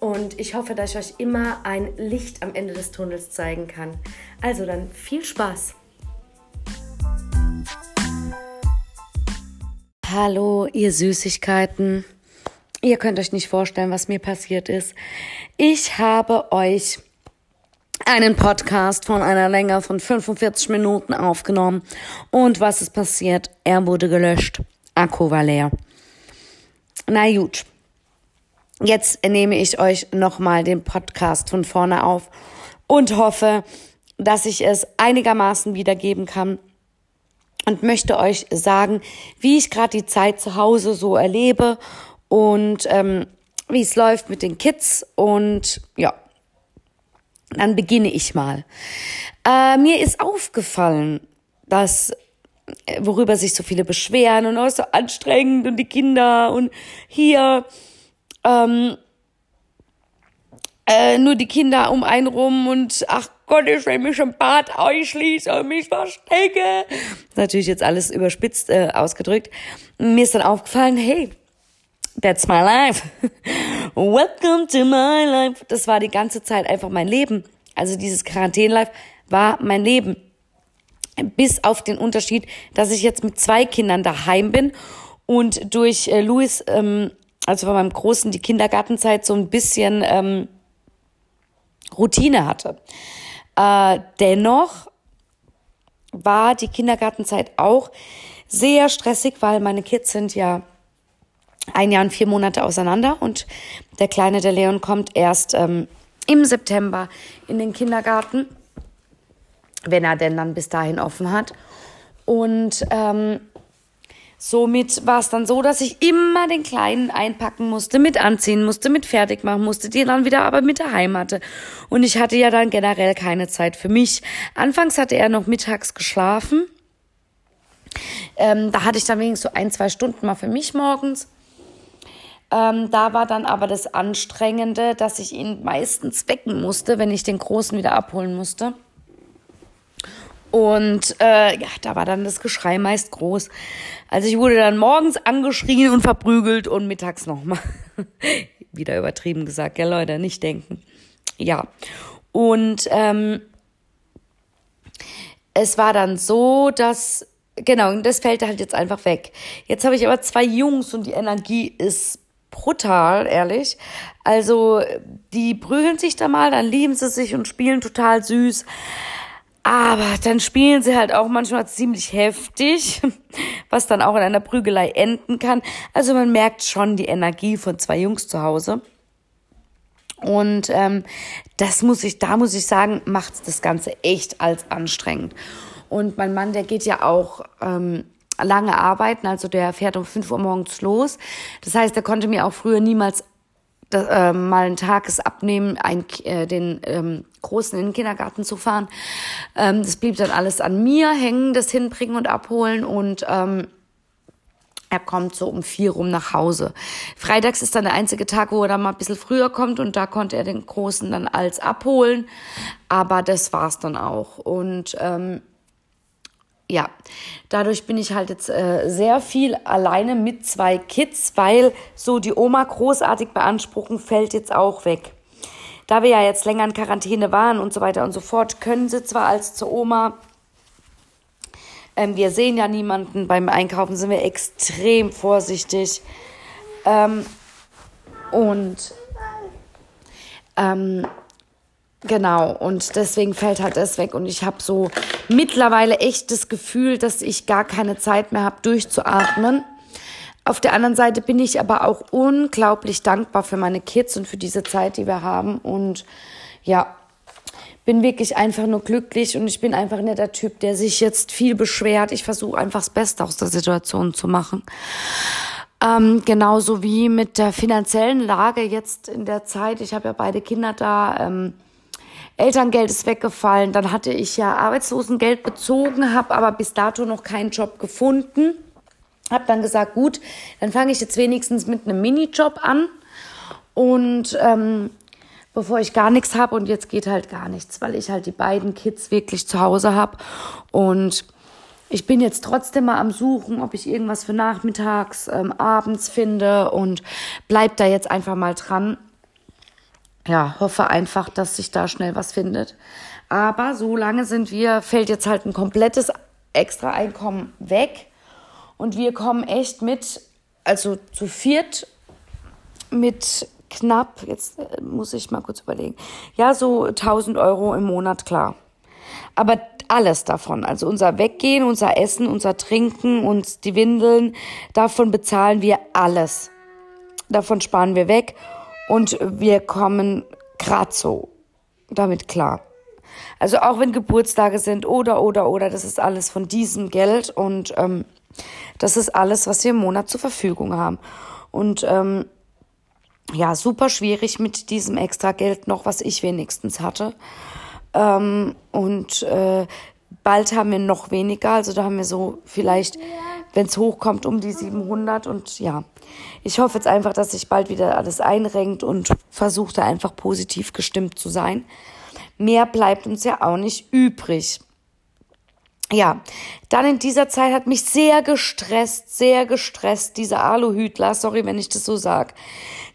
Und ich hoffe, dass ich euch immer ein Licht am Ende des Tunnels zeigen kann. Also dann viel Spaß! Hallo, ihr Süßigkeiten. Ihr könnt euch nicht vorstellen, was mir passiert ist. Ich habe euch einen Podcast von einer Länge von 45 Minuten aufgenommen. Und was ist passiert? Er wurde gelöscht. Akku war leer. Na gut. Jetzt nehme ich euch nochmal den Podcast von vorne auf und hoffe, dass ich es einigermaßen wiedergeben kann und möchte euch sagen, wie ich gerade die Zeit zu Hause so erlebe und ähm, wie es läuft mit den Kids und ja, dann beginne ich mal. Äh, mir ist aufgefallen, dass worüber sich so viele beschweren und auch so anstrengend und die Kinder und hier ähm, äh, nur die Kinder um einen rum und ach Gott, ich will mich im Bad ausschließen und mich verstecke. Natürlich jetzt alles überspitzt äh, ausgedrückt. Mir ist dann aufgefallen, hey, that's my life. Welcome to my life. Das war die ganze Zeit einfach mein Leben. Also dieses Quarantäne-Life war mein Leben. Bis auf den Unterschied, dass ich jetzt mit zwei Kindern daheim bin und durch äh, Louis ähm, also von meinem Großen, die Kindergartenzeit so ein bisschen ähm, Routine hatte. Äh, dennoch war die Kindergartenzeit auch sehr stressig, weil meine Kids sind ja ein Jahr und vier Monate auseinander und der Kleine, der Leon, kommt erst ähm, im September in den Kindergarten, wenn er denn dann bis dahin offen hat. Und ähm, Somit war es dann so, dass ich immer den Kleinen einpacken musste, mit anziehen musste, mit fertig machen musste, die dann wieder aber mit daheim hatte. Und ich hatte ja dann generell keine Zeit für mich. Anfangs hatte er noch mittags geschlafen. Ähm, da hatte ich dann wenigstens so ein, zwei Stunden mal für mich morgens. Ähm, da war dann aber das Anstrengende, dass ich ihn meistens wecken musste, wenn ich den Großen wieder abholen musste. Und äh, ja, da war dann das Geschrei meist groß. Also ich wurde dann morgens angeschrien und verprügelt und mittags nochmal. Wieder übertrieben gesagt, ja Leute, nicht denken. Ja. Und ähm, es war dann so, dass, genau, das fällt halt jetzt einfach weg. Jetzt habe ich aber zwei Jungs und die Energie ist brutal, ehrlich. Also die prügeln sich da mal, dann lieben sie sich und spielen total süß. Aber dann spielen sie halt auch manchmal ziemlich heftig, was dann auch in einer Prügelei enden kann. Also man merkt schon die Energie von zwei Jungs zu Hause. Und ähm, das muss ich, da muss ich sagen, macht das Ganze echt als anstrengend. Und mein Mann, der geht ja auch ähm, lange arbeiten, also der fährt um 5 Uhr morgens los. Das heißt, er konnte mir auch früher niemals das, äh, mal einen Tages abnehmen, ein, äh, den ähm, Großen in den Kindergarten zu fahren. Ähm, das blieb dann alles an mir hängen, das hinbringen und abholen und ähm, er kommt so um vier rum nach Hause. Freitags ist dann der einzige Tag, wo er dann mal ein bisschen früher kommt und da konnte er den Großen dann als abholen. Aber das war's dann auch. Und ähm, ja, dadurch bin ich halt jetzt äh, sehr viel alleine mit zwei Kids, weil so die Oma großartig beanspruchen fällt jetzt auch weg. Da wir ja jetzt länger in Quarantäne waren und so weiter und so fort, können sie zwar als zur Oma, ähm, wir sehen ja niemanden, beim Einkaufen sind wir extrem vorsichtig. Ähm, und ähm, Genau, und deswegen fällt halt das weg. Und ich habe so mittlerweile echt das Gefühl, dass ich gar keine Zeit mehr habe, durchzuatmen. Auf der anderen Seite bin ich aber auch unglaublich dankbar für meine Kids und für diese Zeit, die wir haben. Und ja, bin wirklich einfach nur glücklich und ich bin einfach nicht der Typ, der sich jetzt viel beschwert. Ich versuche einfach das Beste aus der Situation zu machen. Ähm, genauso wie mit der finanziellen Lage jetzt in der Zeit. Ich habe ja beide Kinder da. Ähm, Elterngeld ist weggefallen. Dann hatte ich ja Arbeitslosengeld bezogen, habe aber bis dato noch keinen Job gefunden. Habe dann gesagt, gut, dann fange ich jetzt wenigstens mit einem Minijob an. Und ähm, bevor ich gar nichts habe und jetzt geht halt gar nichts, weil ich halt die beiden Kids wirklich zu Hause habe. Und ich bin jetzt trotzdem mal am Suchen, ob ich irgendwas für nachmittags, ähm, abends finde und bleib da jetzt einfach mal dran. Ja, hoffe einfach, dass sich da schnell was findet. Aber so lange sind wir, fällt jetzt halt ein komplettes extra Einkommen weg und wir kommen echt mit, also zu viert mit knapp, jetzt äh, muss ich mal kurz überlegen, ja, so 1000 Euro im Monat, klar. Aber alles davon, also unser Weggehen, unser Essen, unser Trinken, uns die Windeln, davon bezahlen wir alles. Davon sparen wir weg und wir kommen grad so damit klar. Also auch wenn Geburtstage sind oder oder oder, das ist alles von diesem Geld und ähm, das ist alles, was wir im Monat zur Verfügung haben. Und ähm, ja, super schwierig mit diesem extra Geld noch, was ich wenigstens hatte. Ähm, und äh, bald haben wir noch weniger, also da haben wir so vielleicht, wenn es hochkommt, um die 700. Und ja, ich hoffe jetzt einfach, dass sich bald wieder alles einrenkt und versuche da einfach positiv gestimmt zu sein. Mehr bleibt uns ja auch nicht übrig ja, dann in dieser Zeit hat mich sehr gestresst, sehr gestresst, diese Aluhütler, sorry, wenn ich das so sag.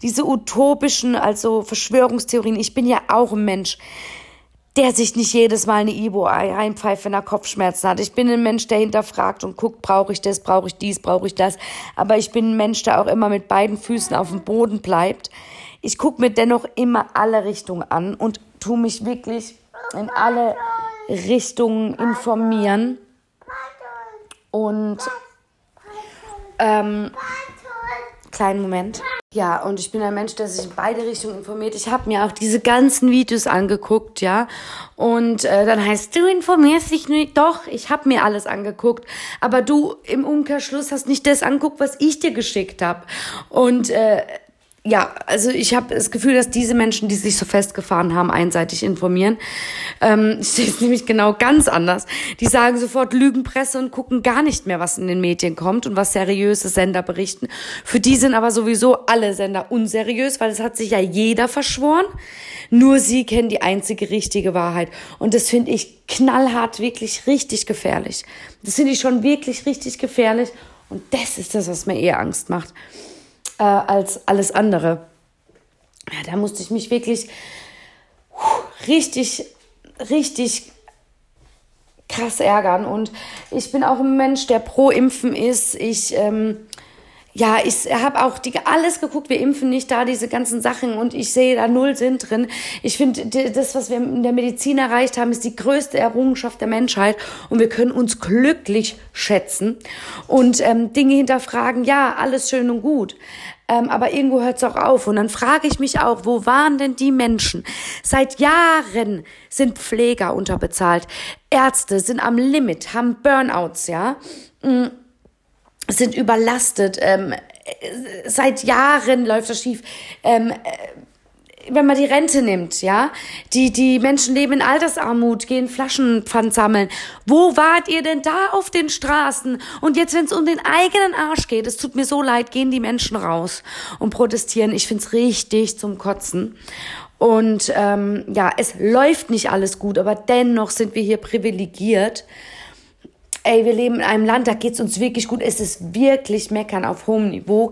Diese utopischen, also Verschwörungstheorien. Ich bin ja auch ein Mensch, der sich nicht jedes Mal eine Ibo reinpfeift, wenn er Kopfschmerzen hat. Ich bin ein Mensch, der hinterfragt und guckt, brauche ich das, brauche ich dies, brauche ich das. Aber ich bin ein Mensch, der auch immer mit beiden Füßen auf dem Boden bleibt. Ich gucke mir dennoch immer alle Richtungen an und tu mich wirklich in alle Richtungen informieren. Und ähm, kleinen Moment. Ja, und ich bin ein Mensch, der sich in beide Richtungen informiert. Ich habe mir auch diese ganzen Videos angeguckt, ja. Und äh, dann heißt, du informierst dich nicht. Doch, ich habe mir alles angeguckt. Aber du im Umkehrschluss hast nicht das angeguckt, was ich dir geschickt habe. Und äh, ja, also ich habe das Gefühl, dass diese Menschen, die sich so festgefahren haben, einseitig informieren. Ähm, ich sehe es nämlich genau ganz anders. Die sagen sofort Lügenpresse und gucken gar nicht mehr, was in den Medien kommt und was seriöse Sender berichten. Für die sind aber sowieso alle Sender unseriös, weil es hat sich ja jeder verschworen. Nur sie kennen die einzige richtige Wahrheit. Und das finde ich knallhart, wirklich richtig gefährlich. Das finde ich schon wirklich richtig gefährlich. Und das ist das, was mir eher Angst macht äh, als alles andere. Ja, da musste ich mich wirklich richtig, richtig krass ärgern. Und ich bin auch ein Mensch, der pro Impfen ist. Ich, ähm, ja, ich habe auch die, alles geguckt, wir impfen nicht da, diese ganzen Sachen und ich sehe da null Sinn drin. Ich finde, das, was wir in der Medizin erreicht haben, ist die größte Errungenschaft der Menschheit und wir können uns glücklich schätzen und ähm, Dinge hinterfragen, ja, alles schön und gut. Ähm, aber irgendwo hört es auch auf. Und dann frage ich mich auch, wo waren denn die Menschen? Seit Jahren sind Pfleger unterbezahlt. Ärzte sind am Limit, haben Burnouts, ja. Mm, sind überlastet. Ähm, seit Jahren läuft das schief. Ähm, äh, wenn man die Rente nimmt, ja, die, die Menschen leben in Altersarmut, gehen Flaschenpfand sammeln. Wo wart ihr denn da auf den Straßen? Und jetzt, wenn es um den eigenen Arsch geht, es tut mir so leid, gehen die Menschen raus und protestieren. Ich find's richtig zum Kotzen. Und ähm, ja, es läuft nicht alles gut, aber dennoch sind wir hier privilegiert ey, wir leben in einem Land, da geht's uns wirklich gut. Es ist wirklich Meckern auf hohem Niveau.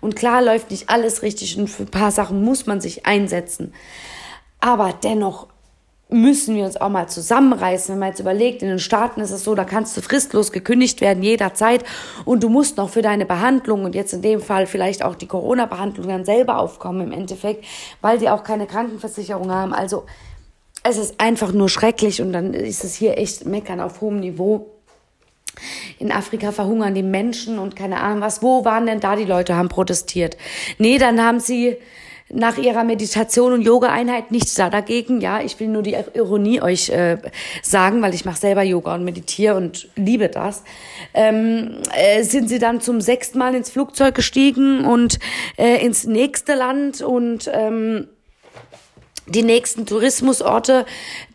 Und klar läuft nicht alles richtig und für ein paar Sachen muss man sich einsetzen. Aber dennoch müssen wir uns auch mal zusammenreißen. Wenn man jetzt überlegt, in den Staaten ist es so, da kannst du fristlos gekündigt werden jederzeit und du musst noch für deine Behandlung und jetzt in dem Fall vielleicht auch die Corona-Behandlung dann selber aufkommen im Endeffekt, weil die auch keine Krankenversicherung haben. Also es ist einfach nur schrecklich und dann ist es hier echt Meckern auf hohem Niveau. In Afrika verhungern die Menschen und keine Ahnung was. Wo waren denn da die Leute, haben protestiert? Nee, dann haben sie nach ihrer Meditation und Yoga-Einheit nichts da dagegen. Ja, ich will nur die Ironie euch äh, sagen, weil ich mache selber Yoga und meditiere und liebe das. Ähm, äh, sind sie dann zum sechsten Mal ins Flugzeug gestiegen und äh, ins nächste Land und ähm, die nächsten Tourismusorte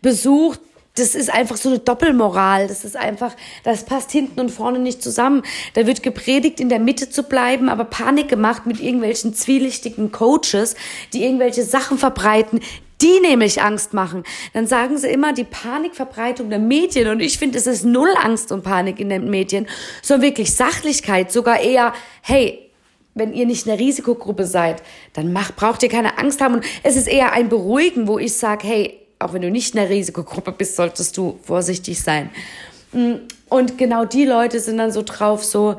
besucht, das ist einfach so eine Doppelmoral. Das ist einfach, das passt hinten und vorne nicht zusammen. Da wird gepredigt, in der Mitte zu bleiben, aber Panik gemacht mit irgendwelchen zwielichtigen Coaches, die irgendwelche Sachen verbreiten, die nämlich Angst machen. Dann sagen sie immer die Panikverbreitung der Medien und ich finde, es ist null Angst und Panik in den Medien, sondern wirklich Sachlichkeit, sogar eher, hey, wenn ihr nicht eine Risikogruppe seid, dann macht, braucht ihr keine Angst haben und es ist eher ein Beruhigen, wo ich sage, hey, auch wenn du nicht in der Risikogruppe bist, solltest du vorsichtig sein. Mm, und genau die Leute sind dann so drauf, so,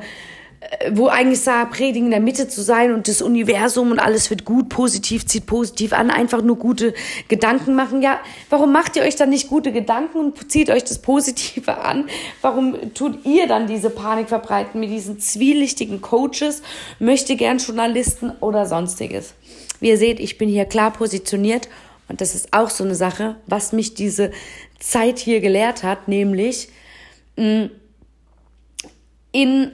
äh, wo eigentlich sah, predigen in der Mitte zu sein und das Universum und alles wird gut, positiv, zieht positiv an, einfach nur gute Gedanken machen. Ja, warum macht ihr euch dann nicht gute Gedanken und zieht euch das Positive an? Warum tut ihr dann diese Panik verbreiten mit diesen zwielichtigen Coaches, möchte gern Journalisten oder sonstiges? Wie ihr seht, ich bin hier klar positioniert und das ist auch so eine Sache, was mich diese Zeit hier gelehrt hat, nämlich mm, in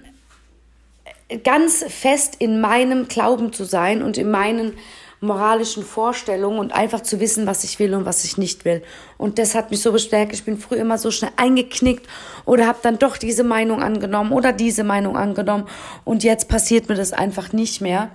ganz fest in meinem Glauben zu sein und in meinen moralischen Vorstellungen und einfach zu wissen, was ich will und was ich nicht will. Und das hat mich so bestärkt. Ich bin früher immer so schnell eingeknickt oder habe dann doch diese Meinung angenommen oder diese Meinung angenommen und jetzt passiert mir das einfach nicht mehr.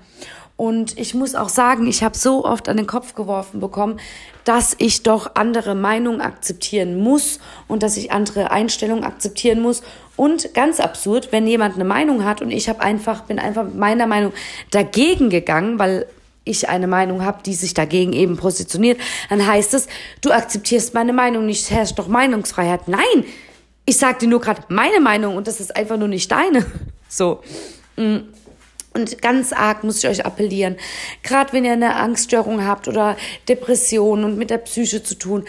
Und ich muss auch sagen, ich habe so oft an den Kopf geworfen bekommen, dass ich doch andere Meinungen akzeptieren muss und dass ich andere Einstellungen akzeptieren muss. Und ganz absurd, wenn jemand eine Meinung hat und ich habe einfach bin einfach meiner Meinung dagegen gegangen, weil ich eine Meinung habe, die sich dagegen eben positioniert, dann heißt es, du akzeptierst meine Meinung nicht, herrscht doch Meinungsfreiheit. Nein, ich sag dir nur gerade meine Meinung und das ist einfach nur nicht deine. So. Mm. Und ganz arg muss ich euch appellieren, gerade wenn ihr eine Angststörung habt oder Depressionen und mit der Psyche zu tun,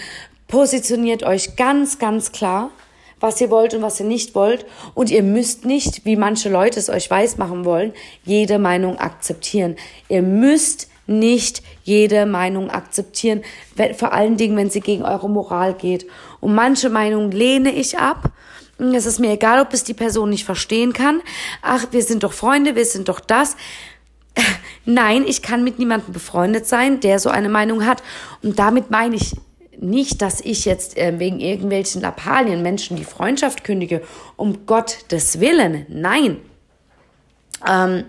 positioniert euch ganz, ganz klar, was ihr wollt und was ihr nicht wollt. Und ihr müsst nicht, wie manche Leute es euch weismachen wollen, jede Meinung akzeptieren. Ihr müsst nicht jede Meinung akzeptieren, vor allen Dingen, wenn sie gegen eure Moral geht. Und manche Meinungen lehne ich ab es ist mir egal, ob es die Person nicht verstehen kann. Ach, wir sind doch Freunde, wir sind doch das. Nein, ich kann mit niemandem befreundet sein, der so eine Meinung hat. Und damit meine ich nicht, dass ich jetzt äh, wegen irgendwelchen Lappalien Menschen die Freundschaft kündige. Um Gottes Willen. Nein. Ähm,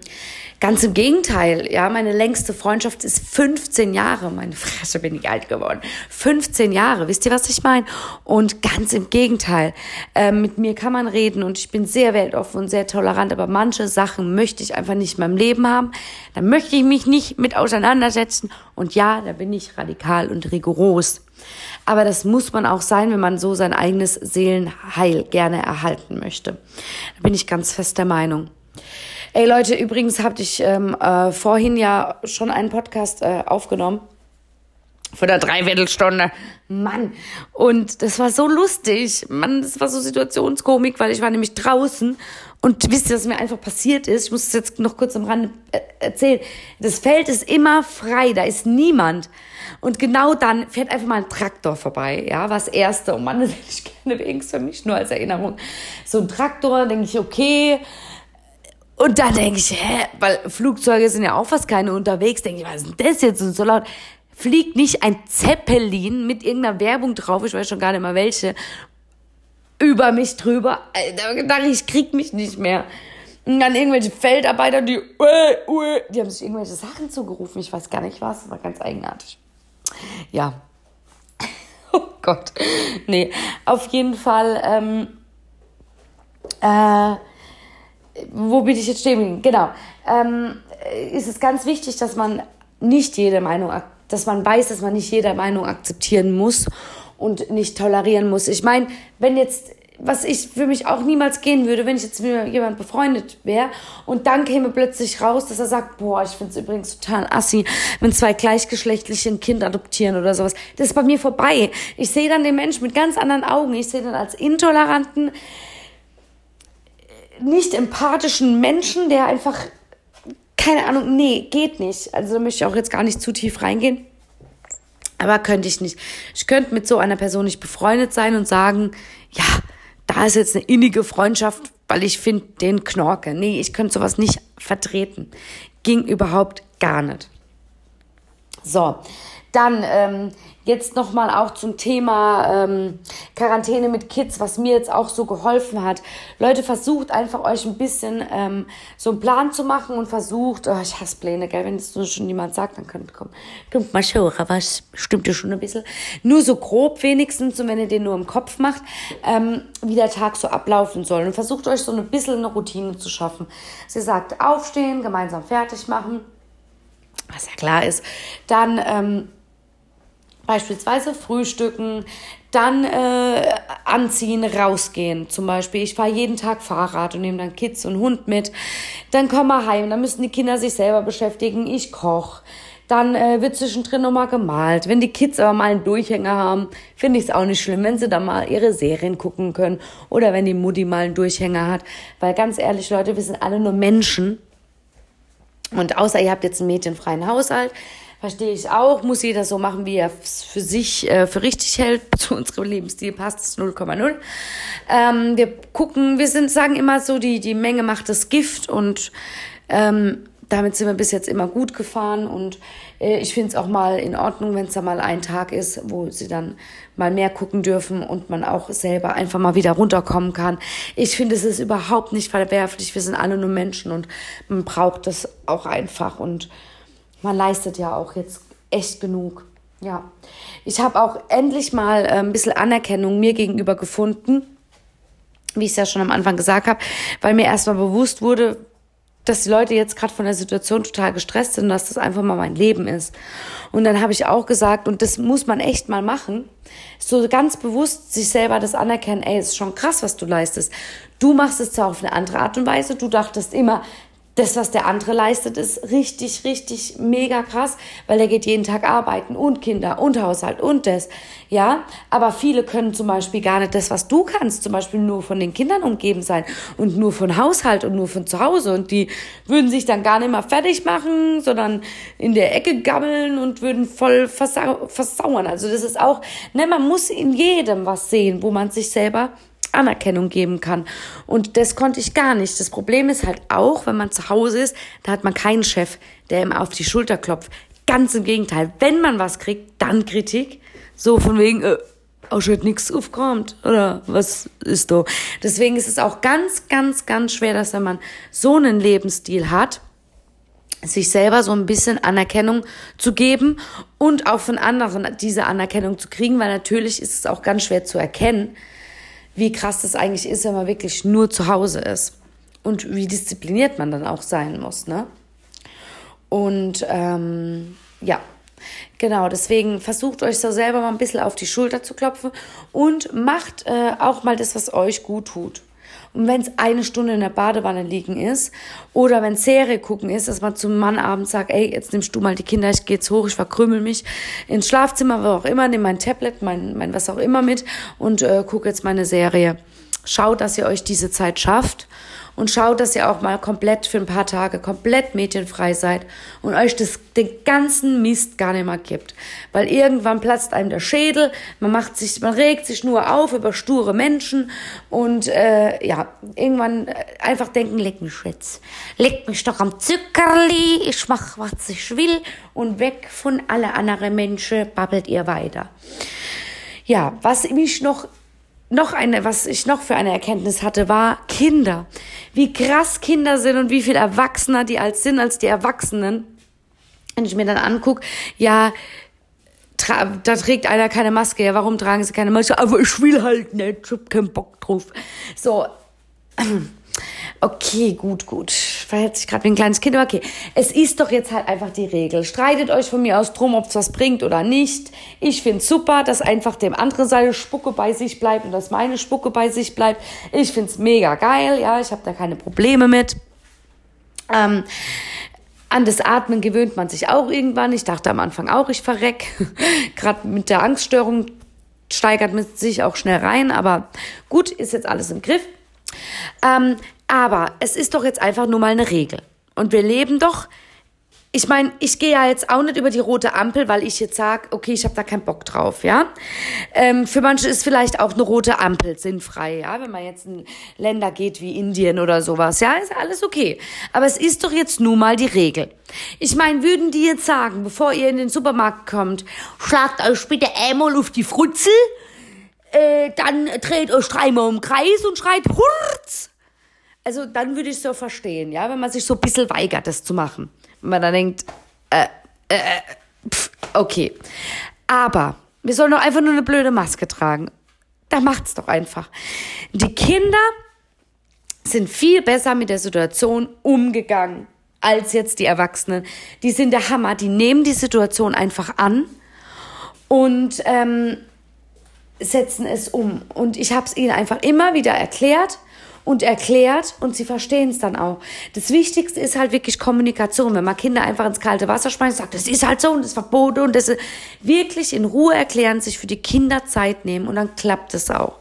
Ganz im Gegenteil, ja, meine längste Freundschaft ist 15 Jahre. Meine Fresse bin ich alt geworden. 15 Jahre, wisst ihr, was ich meine? Und ganz im Gegenteil, äh, mit mir kann man reden und ich bin sehr weltoffen und sehr tolerant, aber manche Sachen möchte ich einfach nicht in meinem Leben haben. Da möchte ich mich nicht mit auseinandersetzen. Und ja, da bin ich radikal und rigoros. Aber das muss man auch sein, wenn man so sein eigenes Seelenheil gerne erhalten möchte. Da bin ich ganz fest der Meinung. Ey Leute, übrigens habe ich ähm, äh, vorhin ja schon einen Podcast äh, aufgenommen. Von der Dreiviertelstunde. Mann. Und das war so lustig. Mann, das war so Situationskomik, weil ich war nämlich draußen und wisst ihr, was mir einfach passiert ist? Ich muss es jetzt noch kurz am Rande äh, erzählen. Das Feld ist immer frei, da ist niemand. Und genau dann fährt einfach mal ein Traktor vorbei, ja, was erste. Und Mann, das hätte ich gerne wenigstens für mich nur als Erinnerung. So ein Traktor, denke ich, okay, und dann denke ich, hä, weil Flugzeuge sind ja auch fast keine unterwegs, denke ich, was ist denn das jetzt und so laut? Fliegt nicht ein Zeppelin mit irgendeiner Werbung drauf, ich weiß schon gar nicht mal welche, über mich drüber. Da dachte ich, krieg mich nicht mehr. Und dann irgendwelche Feldarbeiter, die, uä, uä, die haben sich irgendwelche Sachen zugerufen. Ich weiß gar nicht was, das war ganz eigenartig. Ja. Oh Gott. Nee, auf jeden Fall, ähm, äh, wo bin ich jetzt stehen? Genau. Ähm, ist es ganz wichtig, dass man nicht jede Meinung, dass man weiß, dass man nicht jede Meinung akzeptieren muss und nicht tolerieren muss. Ich meine, wenn jetzt was ich für mich auch niemals gehen würde, wenn ich jetzt mit jemand befreundet wäre und dann käme plötzlich raus, dass er sagt, boah, ich finde es übrigens total assi, wenn zwei gleichgeschlechtliche ein Kind adoptieren oder sowas. Das ist bei mir vorbei. Ich sehe dann den Menschen mit ganz anderen Augen. Ich sehe dann als intoleranten, nicht empathischen Menschen, der einfach, keine Ahnung, nee, geht nicht. Also da möchte ich auch jetzt gar nicht zu tief reingehen. Aber könnte ich nicht. Ich könnte mit so einer Person nicht befreundet sein und sagen, ja, da ist jetzt eine innige Freundschaft, weil ich finde den Knorke. Nee, ich könnte sowas nicht vertreten. Ging überhaupt gar nicht. So, dann ähm, jetzt nochmal auch zum Thema ähm, Quarantäne mit Kids, was mir jetzt auch so geholfen hat. Leute, versucht einfach euch ein bisschen ähm, so einen Plan zu machen und versucht, oh, ich hasse Pläne, gell, wenn es schon jemand sagt, dann könnt kommt, kommt mal schauen, aber es stimmt ja schon ein bisschen. Nur so grob wenigstens und wenn ihr den nur im Kopf macht, ähm, wie der Tag so ablaufen soll. Und versucht euch so ein bisschen eine Routine zu schaffen. Sie sagt, aufstehen, gemeinsam fertig machen was ja klar ist, dann ähm, beispielsweise frühstücken, dann äh, anziehen, rausgehen. Zum Beispiel, ich fahre jeden Tag Fahrrad und nehme dann Kids und Hund mit. Dann kommen wir heim, dann müssen die Kinder sich selber beschäftigen. Ich koche. Dann äh, wird zwischendrin nochmal gemalt. Wenn die Kids aber mal einen Durchhänger haben, finde ich es auch nicht schlimm, wenn sie dann mal ihre Serien gucken können oder wenn die Mutti mal einen Durchhänger hat. Weil ganz ehrlich, Leute, wir sind alle nur Menschen und außer ihr habt jetzt einen mädchenfreien Haushalt, verstehe ich auch, muss jeder so machen, wie er es für sich äh, für richtig hält. Zu unserem Lebensstil passt es 0,0. Ähm, wir gucken, wir sind, sagen immer so, die, die Menge macht das Gift und ähm, damit sind wir bis jetzt immer gut gefahren und äh, ich finde es auch mal in Ordnung, wenn es da mal ein Tag ist, wo sie dann mal mehr gucken dürfen und man auch selber einfach mal wieder runterkommen kann. Ich finde, es ist überhaupt nicht verwerflich. Wir sind alle nur Menschen und man braucht das auch einfach und man leistet ja auch jetzt echt genug. Ja, ich habe auch endlich mal äh, ein bisschen Anerkennung mir gegenüber gefunden, wie ich es ja schon am Anfang gesagt habe, weil mir erstmal bewusst wurde, dass die Leute jetzt gerade von der Situation total gestresst sind, dass das einfach mal mein Leben ist. Und dann habe ich auch gesagt, und das muss man echt mal machen, so ganz bewusst sich selber das anerkennen, ey, ist schon krass, was du leistest. Du machst es zwar auf eine andere Art und Weise, du dachtest immer, das, was der andere leistet, ist richtig, richtig mega krass, weil er geht jeden Tag arbeiten und Kinder und Haushalt und das, ja. Aber viele können zum Beispiel gar nicht das, was du kannst, zum Beispiel nur von den Kindern umgeben sein und nur von Haushalt und nur von zu Hause und die würden sich dann gar nicht mal fertig machen, sondern in der Ecke gammeln und würden voll versau versauern. Also das ist auch, ne, man muss in jedem was sehen, wo man sich selber Anerkennung geben kann. Und das konnte ich gar nicht. Das Problem ist halt auch, wenn man zu Hause ist, da hat man keinen Chef, der ihm auf die Schulter klopft. Ganz im Gegenteil. Wenn man was kriegt, dann Kritik. So von wegen, äh, auch schon nichts aufkommt oder was ist da. Deswegen ist es auch ganz, ganz, ganz schwer, dass wenn man so einen Lebensstil hat, sich selber so ein bisschen Anerkennung zu geben und auch von anderen diese Anerkennung zu kriegen, weil natürlich ist es auch ganz schwer zu erkennen, wie krass das eigentlich ist, wenn man wirklich nur zu Hause ist. Und wie diszipliniert man dann auch sein muss, ne? Und ähm, ja, genau, deswegen versucht euch so selber mal ein bisschen auf die Schulter zu klopfen und macht äh, auch mal das, was euch gut tut. Und wenn es eine Stunde in der Badewanne liegen ist oder wenn Serie gucken ist, dass man zum Mann abends sagt, ey, jetzt nimmst du mal die Kinder, ich gehe jetzt hoch, ich verkrümel mich ins Schlafzimmer, wo auch immer, nehme mein Tablet, mein, mein was auch immer mit und äh, gucke jetzt meine Serie. Schaut, dass ihr euch diese Zeit schafft und schaut, dass ihr auch mal komplett für ein paar Tage komplett mädchenfrei seid und euch das, den ganzen Mist gar nicht mehr gibt. Weil irgendwann platzt einem der Schädel, man macht sich, man regt sich nur auf über sture Menschen und äh, ja, irgendwann äh, einfach denken, leck mich jetzt, leck mich doch am Zuckerli, ich mach, was ich will und weg von alle anderen Menschen babbelt ihr weiter. Ja, was mich noch noch eine, was ich noch für eine Erkenntnis hatte, war Kinder. Wie krass Kinder sind und wie viel erwachsener die als sind als die Erwachsenen. Wenn ich mir dann angucke, ja, da trägt einer keine Maske. Ja, warum tragen sie keine Maske? Aber ich will halt nicht, ich hab keinen Bock drauf. So, Okay, gut, gut. Verhält sich gerade wie ein kleines Kind. Okay, es ist doch jetzt halt einfach die Regel. Streitet euch von mir aus drum, ob es was bringt oder nicht. Ich find's super, dass einfach dem anderen seine Spucke bei sich bleibt und dass meine Spucke bei sich bleibt. Ich find's mega geil. Ja, ich habe da keine Probleme mit. Ähm, an das Atmen gewöhnt man sich auch irgendwann. Ich dachte am Anfang auch, ich verreck. Gerade mit der Angststörung steigert man sich auch schnell rein. Aber gut, ist jetzt alles im Griff. Ähm, Aber es ist doch jetzt einfach nur mal eine Regel. Und wir leben doch ich meine, ich gehe ja jetzt auch nicht über die rote Ampel, weil ich jetzt sage, okay, ich habe da keinen Bock drauf, ja. Ähm, für manche ist vielleicht auch eine rote Ampel sinnfrei, ja, wenn man jetzt in Länder geht wie Indien oder sowas, ja, ist alles okay. Aber es ist doch jetzt nun mal die Regel. Ich meine, würden die jetzt sagen, bevor ihr in den Supermarkt kommt, schlagt euch bitte einmal auf die Frutzel, äh, dann dreht euch dreimal im Kreis und schreit Hurz. Also dann würde ich so verstehen, ja, wenn man sich so ein bisschen weigert, das zu machen man dann denkt, äh, äh, pff, okay. Aber wir sollen doch einfach nur eine blöde Maske tragen. Da macht's doch einfach. Die Kinder sind viel besser mit der Situation umgegangen als jetzt die Erwachsenen. Die sind der Hammer. Die nehmen die Situation einfach an und ähm, setzen es um. Und ich habe es ihnen einfach immer wieder erklärt und erklärt und sie verstehen es dann auch. Das Wichtigste ist halt wirklich Kommunikation. Wenn man Kinder einfach ins kalte Wasser schmeißt sagt, das ist halt so und das ist verboten und das ist wirklich in Ruhe erklären, sich für die Kinder Zeit nehmen und dann klappt es auch.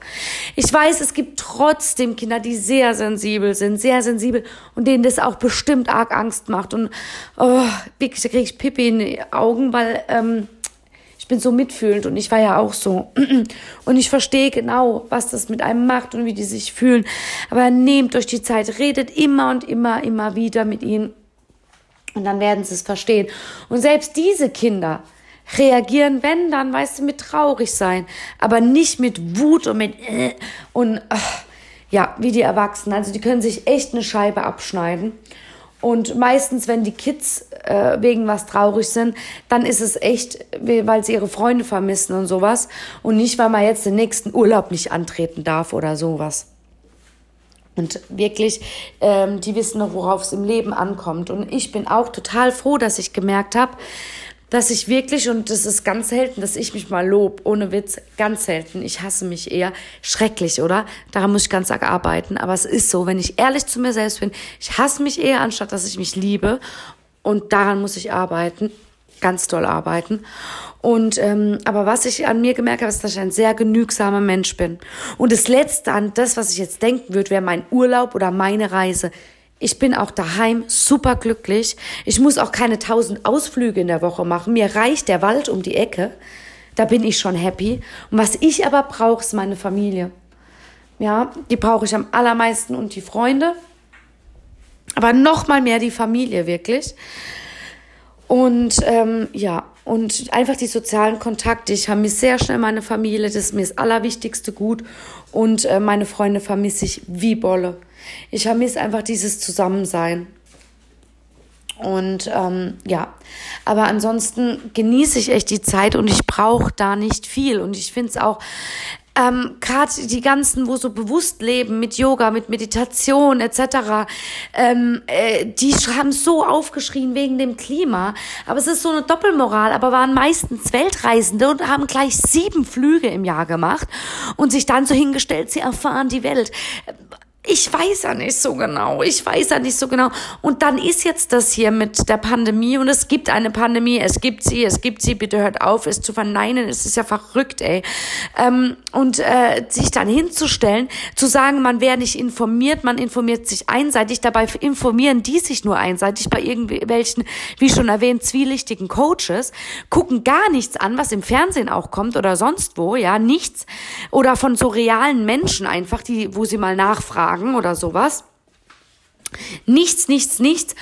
Ich weiß, es gibt trotzdem Kinder, die sehr sensibel sind, sehr sensibel und denen das auch bestimmt arg Angst macht und oh, wirklich, da kriege ich Pippi in die Augen, weil ähm, bin so mitfühlend und ich war ja auch so. Und ich verstehe genau, was das mit einem macht und wie die sich fühlen. Aber nehmt euch die Zeit, redet immer und immer, immer wieder mit ihnen und dann werden sie es verstehen. Und selbst diese Kinder reagieren, wenn dann, weißt du, mit traurig sein, aber nicht mit Wut und mit äh, und ach, ja, wie die Erwachsenen. Also die können sich echt eine Scheibe abschneiden. Und meistens, wenn die Kids äh, wegen was traurig sind, dann ist es echt, weil sie ihre Freunde vermissen und sowas. Und nicht, weil man jetzt den nächsten Urlaub nicht antreten darf oder sowas. Und wirklich, ähm, die wissen noch, worauf es im Leben ankommt. Und ich bin auch total froh, dass ich gemerkt habe, dass ich wirklich, und das ist ganz selten, dass ich mich mal lob, ohne Witz, ganz selten. Ich hasse mich eher. Schrecklich, oder? Daran muss ich ganz arg arbeiten. Aber es ist so, wenn ich ehrlich zu mir selbst bin, ich hasse mich eher, anstatt dass ich mich liebe. Und daran muss ich arbeiten. Ganz toll arbeiten. Und ähm, aber was ich an mir gemerkt habe, ist, dass ich ein sehr genügsamer Mensch bin. Und das Letzte an das, was ich jetzt denken würde, wäre mein Urlaub oder meine Reise. Ich bin auch daheim super glücklich. Ich muss auch keine tausend Ausflüge in der Woche machen. Mir reicht der Wald um die Ecke. Da bin ich schon happy. Und was ich aber brauche, ist meine Familie. Ja, die brauche ich am allermeisten und die Freunde. Aber noch mal mehr die Familie wirklich. Und ähm, ja, und einfach die sozialen Kontakte. Ich mir sehr schnell meine Familie, das ist mir das allerwichtigste Gut. Und äh, meine Freunde vermisse ich wie Bolle. Ich vermisse einfach dieses Zusammensein. Und ähm, ja, aber ansonsten genieße ich echt die Zeit und ich brauche da nicht viel. Und ich finde es auch, ähm, gerade die ganzen, wo so bewusst leben mit Yoga, mit Meditation etc., ähm, äh, die haben so aufgeschrien wegen dem Klima. Aber es ist so eine Doppelmoral, aber waren meistens Weltreisende und haben gleich sieben Flüge im Jahr gemacht und sich dann so hingestellt, sie erfahren die Welt ich weiß ja nicht so genau. Ich weiß ja nicht so genau. Und dann ist jetzt das hier mit der Pandemie und es gibt eine Pandemie. Es gibt sie, es gibt sie. Bitte hört auf, es zu verneinen. Es ist ja verrückt, ey. Ähm, und äh, sich dann hinzustellen, zu sagen, man wäre nicht informiert, man informiert sich einseitig. Dabei informieren die sich nur einseitig bei irgendwelchen, wie schon erwähnt, zwielichtigen Coaches, gucken gar nichts an, was im Fernsehen auch kommt oder sonst wo, ja, nichts. Oder von so realen Menschen einfach, die, wo sie mal nachfragen sagen oder sowas. Nichts, nichts, nichts.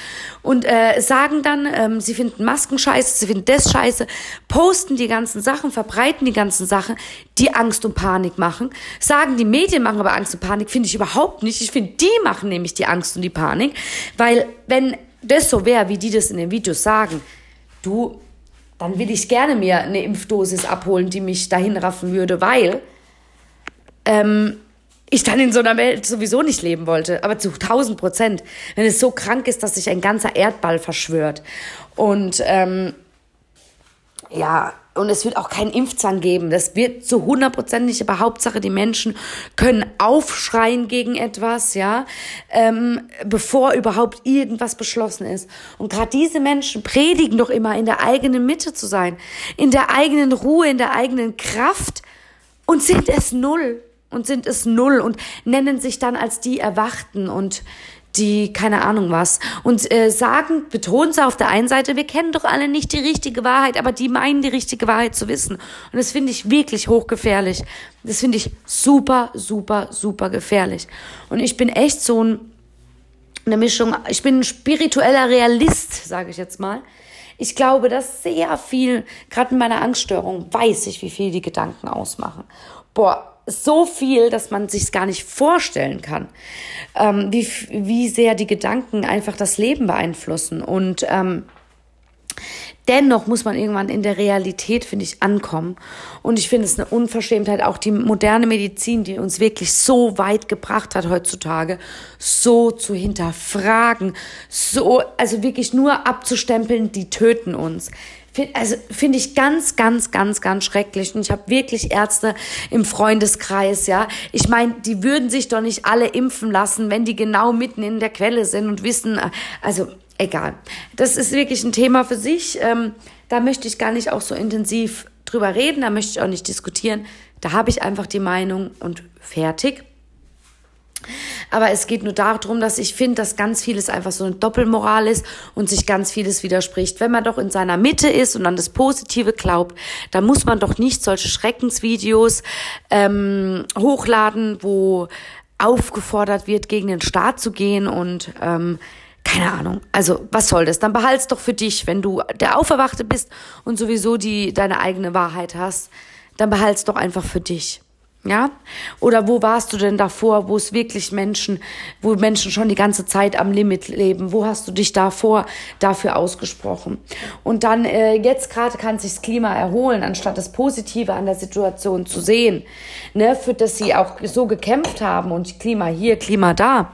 Und äh, sagen dann, ähm, sie finden Masken scheiße, sie finden das scheiße, posten die ganzen Sachen, verbreiten die ganzen Sachen, die Angst und Panik machen. Sagen, die Medien machen aber Angst und Panik, finde ich überhaupt nicht. Ich finde, die machen nämlich die Angst und die Panik. Weil wenn das so wäre, wie die das in den Videos sagen, du, dann will ich gerne mir eine Impfdosis abholen, die mich dahin raffen würde, weil ähm, ich dann in so einer Welt sowieso nicht leben wollte, aber zu 1000 Prozent, wenn es so krank ist, dass sich ein ganzer Erdball verschwört. Und ähm, ja, und es wird auch keinen Impfzahn geben. Das wird zu 100 Prozent nicht, aber Hauptsache, die Menschen können aufschreien gegen etwas, ja, ähm, bevor überhaupt irgendwas beschlossen ist. Und gerade diese Menschen predigen doch immer, in der eigenen Mitte zu sein, in der eigenen Ruhe, in der eigenen Kraft und sind es null und sind es null und nennen sich dann als die Erwachten und die keine Ahnung was und äh, sagen, betonen sie auf der einen Seite, wir kennen doch alle nicht die richtige Wahrheit, aber die meinen die richtige Wahrheit zu wissen. Und das finde ich wirklich hochgefährlich. Das finde ich super, super, super gefährlich. Und ich bin echt so ein, eine Mischung, ich bin ein spiritueller Realist, sage ich jetzt mal. Ich glaube, dass sehr viel, gerade in meiner Angststörung, weiß ich, wie viel die Gedanken ausmachen. Boah, so viel, dass man sich gar nicht vorstellen kann, ähm, wie, wie sehr die Gedanken einfach das Leben beeinflussen. Und ähm, dennoch muss man irgendwann in der Realität, finde ich, ankommen. Und ich finde es eine Unverschämtheit, auch die moderne Medizin, die uns wirklich so weit gebracht hat heutzutage, so zu hinterfragen, so, also wirklich nur abzustempeln, die töten uns also finde ich ganz, ganz, ganz, ganz schrecklich. Und ich habe wirklich Ärzte im Freundeskreis, ja. Ich meine, die würden sich doch nicht alle impfen lassen, wenn die genau mitten in der Quelle sind und wissen, äh, also egal. Das ist wirklich ein Thema für sich. Ähm, da möchte ich gar nicht auch so intensiv drüber reden, da möchte ich auch nicht diskutieren. Da habe ich einfach die Meinung und fertig. Aber es geht nur darum, dass ich finde, dass ganz vieles einfach so eine Doppelmoral ist und sich ganz vieles widerspricht. Wenn man doch in seiner Mitte ist und an das Positive glaubt, dann muss man doch nicht solche Schreckensvideos ähm, hochladen, wo aufgefordert wird, gegen den Staat zu gehen und ähm, keine Ahnung. Also, was soll das? Dann behalt's doch für dich, wenn du der Auferwachte bist und sowieso die deine eigene Wahrheit hast, dann behalt's doch einfach für dich. Ja? Oder wo warst du denn davor, wo es wirklich Menschen, wo Menschen schon die ganze Zeit am Limit leben? Wo hast du dich davor dafür ausgesprochen? Und dann äh, jetzt gerade kann sich das Klima erholen, anstatt das Positive an der Situation zu sehen, ne, für das sie auch so gekämpft haben und Klima hier, Klima da.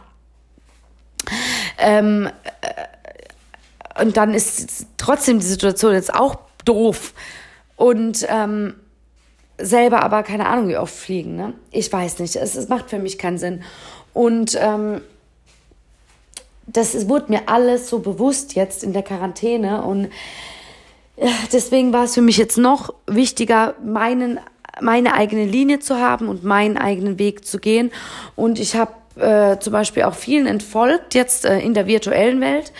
Ähm, äh, und dann ist trotzdem die Situation jetzt auch doof. Und ähm, selber aber keine Ahnung, wie oft fliegen. Ne? Ich weiß nicht. Es, es macht für mich keinen Sinn. Und ähm, das ist, wurde mir alles so bewusst jetzt in der Quarantäne. Und deswegen war es für mich jetzt noch wichtiger, meinen, meine eigene Linie zu haben und meinen eigenen Weg zu gehen. Und ich habe äh, zum Beispiel auch vielen entfolgt, jetzt äh, in der virtuellen Welt,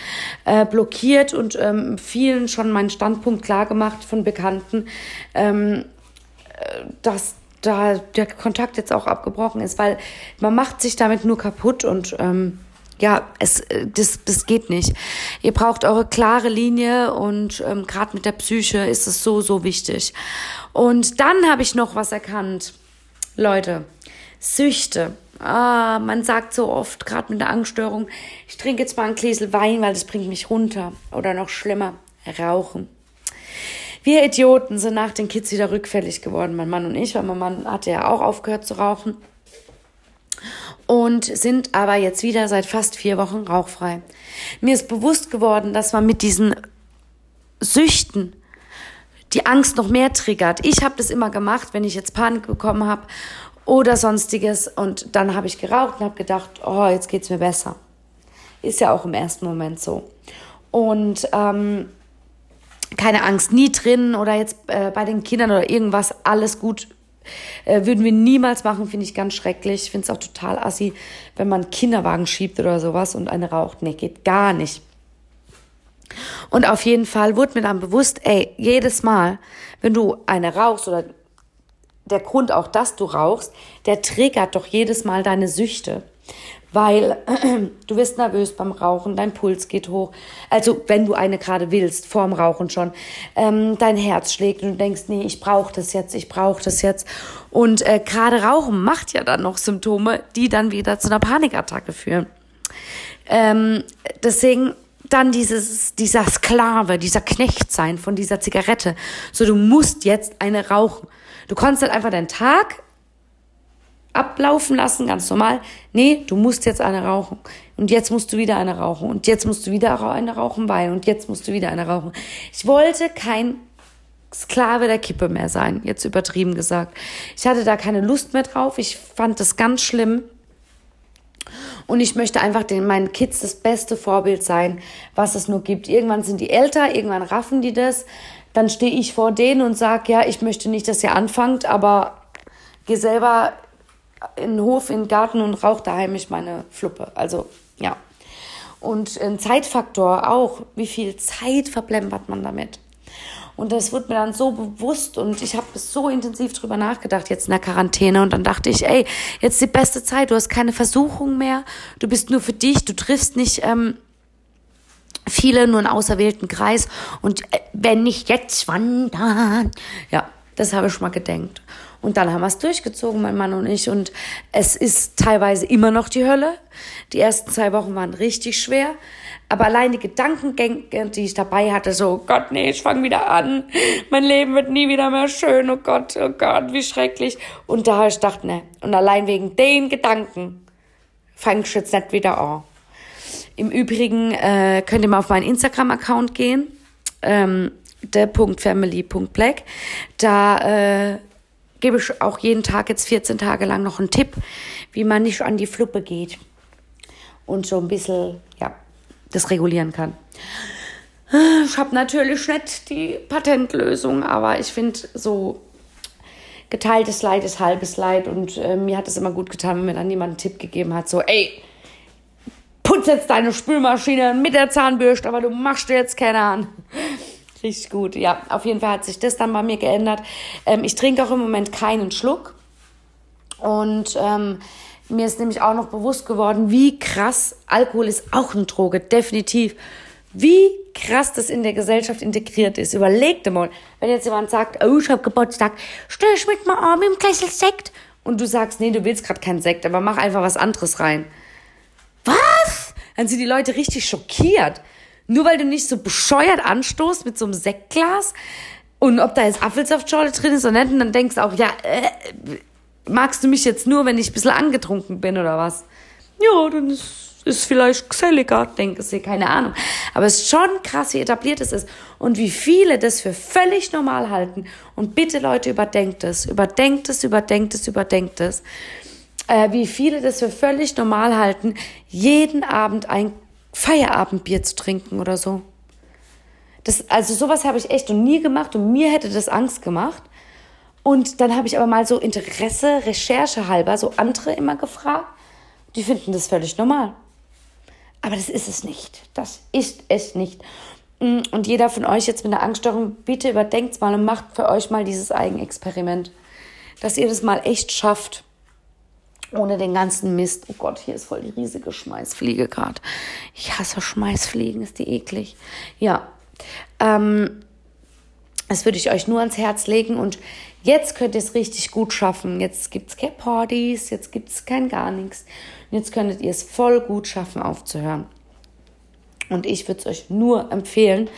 äh, blockiert und ähm, vielen schon meinen Standpunkt klar gemacht von Bekannten, ähm, dass da der Kontakt jetzt auch abgebrochen ist, weil man macht sich damit nur kaputt und ähm, ja, es das, das geht nicht. Ihr braucht eure klare Linie und ähm, gerade mit der Psyche ist es so, so wichtig. Und dann habe ich noch was erkannt. Leute, Süchte. Ah, man sagt so oft, gerade mit der Angststörung, ich trinke jetzt mal ein Gläsel Wein, weil das bringt mich runter. Oder noch schlimmer, rauchen. Wir Idioten sind nach den Kids wieder rückfällig geworden, mein Mann und ich, weil mein Mann hatte ja auch aufgehört zu rauchen. Und sind aber jetzt wieder seit fast vier Wochen rauchfrei. Mir ist bewusst geworden, dass man mit diesen Süchten die Angst noch mehr triggert. Ich habe das immer gemacht, wenn ich jetzt Panik bekommen habe oder sonstiges. Und dann habe ich geraucht und habe gedacht, oh, jetzt geht's mir besser. Ist ja auch im ersten Moment so. Und ähm, keine Angst, nie drin oder jetzt äh, bei den Kindern oder irgendwas, alles gut. Äh, würden wir niemals machen, finde ich ganz schrecklich. Ich finde es auch total assi, wenn man Kinderwagen schiebt oder sowas und eine raucht. Nee, geht gar nicht. Und auf jeden Fall wurde mir dann bewusst, ey, jedes Mal, wenn du eine rauchst oder der Grund auch, dass du rauchst, der triggert doch jedes Mal deine Süchte weil du wirst nervös beim Rauchen, dein Puls geht hoch. Also wenn du eine gerade willst, vorm Rauchen schon, ähm, dein Herz schlägt und du denkst, nee, ich brauche das jetzt, ich brauche das jetzt. Und äh, gerade Rauchen macht ja dann noch Symptome, die dann wieder zu einer Panikattacke führen. Ähm, deswegen dann dieses, dieser Sklave, dieser Knecht sein von dieser Zigarette. So, du musst jetzt eine rauchen. Du kannst halt einfach deinen Tag ablaufen lassen, ganz normal. Nee, du musst jetzt eine rauchen. Und jetzt musst du wieder eine rauchen. Und jetzt musst du wieder eine rauchen, weil. Und jetzt musst du wieder eine rauchen. Ich wollte kein Sklave der Kippe mehr sein, jetzt übertrieben gesagt. Ich hatte da keine Lust mehr drauf. Ich fand das ganz schlimm. Und ich möchte einfach den, meinen Kids das beste Vorbild sein, was es nur gibt. Irgendwann sind die älter, irgendwann raffen die das. Dann stehe ich vor denen und sage, ja, ich möchte nicht, dass ihr anfangt, aber geh selber in den Hof, in den Garten und rauche daheim mich meine Fluppe. Also, ja. Und ein Zeitfaktor auch. Wie viel Zeit verplempert man damit? Und das wurde mir dann so bewusst und ich habe so intensiv drüber nachgedacht jetzt in der Quarantäne und dann dachte ich, ey, jetzt die beste Zeit, du hast keine Versuchung mehr, du bist nur für dich, du triffst nicht ähm, viele, nur einen auserwählten Kreis und äh, wenn nicht jetzt, wann dann? Ja, das habe ich schon mal gedenkt. Und dann haben wir es durchgezogen, mein Mann und ich. Und es ist teilweise immer noch die Hölle. Die ersten zwei Wochen waren richtig schwer. Aber allein die Gedankengänge, die ich dabei hatte, so, oh Gott, nee, ich fange wieder an. Mein Leben wird nie wieder mehr schön. Oh Gott, oh Gott, wie schrecklich. Und da habe ich gedacht, ne. Und allein wegen den Gedanken fange ich jetzt nicht wieder an. Im Übrigen äh, könnt ihr mal auf meinen Instagram-Account gehen. Ähm, der.family.black. Da äh, gebe ich auch jeden Tag jetzt 14 Tage lang noch einen Tipp, wie man nicht an die Fluppe geht und so ein bisschen, ja, das regulieren kann. Ich habe natürlich nicht die Patentlösung, aber ich finde so geteiltes Leid ist halbes Leid und äh, mir hat es immer gut getan, wenn mir dann jemand einen Tipp gegeben hat, so, ey, putz jetzt deine Spülmaschine mit der Zahnbürste, aber du machst dir jetzt keine an. Richtig gut. Ja, auf jeden Fall hat sich das dann bei mir geändert. Ähm, ich trinke auch im Moment keinen Schluck. Und ähm, mir ist nämlich auch noch bewusst geworden, wie krass Alkohol ist auch eine Droge, definitiv. Wie krass das in der Gesellschaft integriert ist. Überleg dir mal, wenn jetzt jemand sagt, oh, ich hab Geburtstag, stell ich mit mal Arm im Kessel Sekt. Und du sagst, nee, du willst gerade keinen Sekt, aber mach einfach was anderes rein. Was? Dann sind die Leute richtig schockiert. Nur weil du nicht so bescheuert anstoßt mit so einem Sektglas und ob da jetzt Apfelsaftschorle drin ist oder nicht, und dann denkst du auch, ja, äh, magst du mich jetzt nur, wenn ich ein bisschen angetrunken bin oder was? Ja, dann ist, ist vielleicht geselliger, denke ich, keine Ahnung. Aber es ist schon krass, wie etabliert es ist und wie viele das für völlig normal halten. Und bitte Leute, überdenkt es, überdenkt es, überdenkt es, überdenkt es. Äh, wie viele das für völlig normal halten, jeden Abend ein Feierabendbier zu trinken oder so. Das, also sowas habe ich echt noch nie gemacht und mir hätte das Angst gemacht. Und dann habe ich aber mal so Interesse, Recherche halber, so andere immer gefragt. Die finden das völlig normal. Aber das ist es nicht. Das ist es nicht. Mm, und jeder von euch jetzt mit einer Angststörung, bitte überdenkt mal und macht für euch mal dieses Eigenexperiment. Dass ihr das mal echt schafft ohne den ganzen Mist. Oh Gott, hier ist voll die riesige Schmeißfliege gerade. Ich hasse Schmeißfliegen, ist die eklig. Ja, ähm, das würde ich euch nur ans Herz legen und jetzt könnt ihr es richtig gut schaffen. Jetzt gibt es keine Partys, jetzt gibt es kein gar nichts. Jetzt könntet ihr es voll gut schaffen, aufzuhören. Und ich würde es euch nur empfehlen.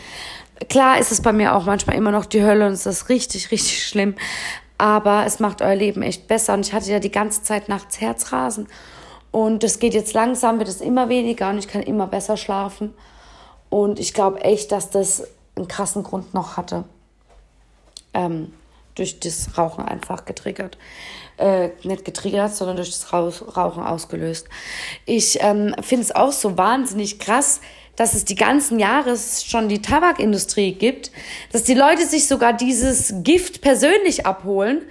Klar ist es bei mir auch manchmal immer noch die Hölle und es ist richtig, richtig schlimm aber es macht euer Leben echt besser. Und ich hatte ja die ganze Zeit nachts Herzrasen. Und das geht jetzt langsam, wird es immer weniger und ich kann immer besser schlafen. Und ich glaube echt, dass das einen krassen Grund noch hatte. Ähm, durch das Rauchen einfach getriggert. Äh, nicht getriggert, sondern durch das Rauchen ausgelöst. Ich ähm, finde es auch so wahnsinnig krass, dass es die ganzen Jahre schon die Tabakindustrie gibt, dass die Leute sich sogar dieses Gift persönlich abholen,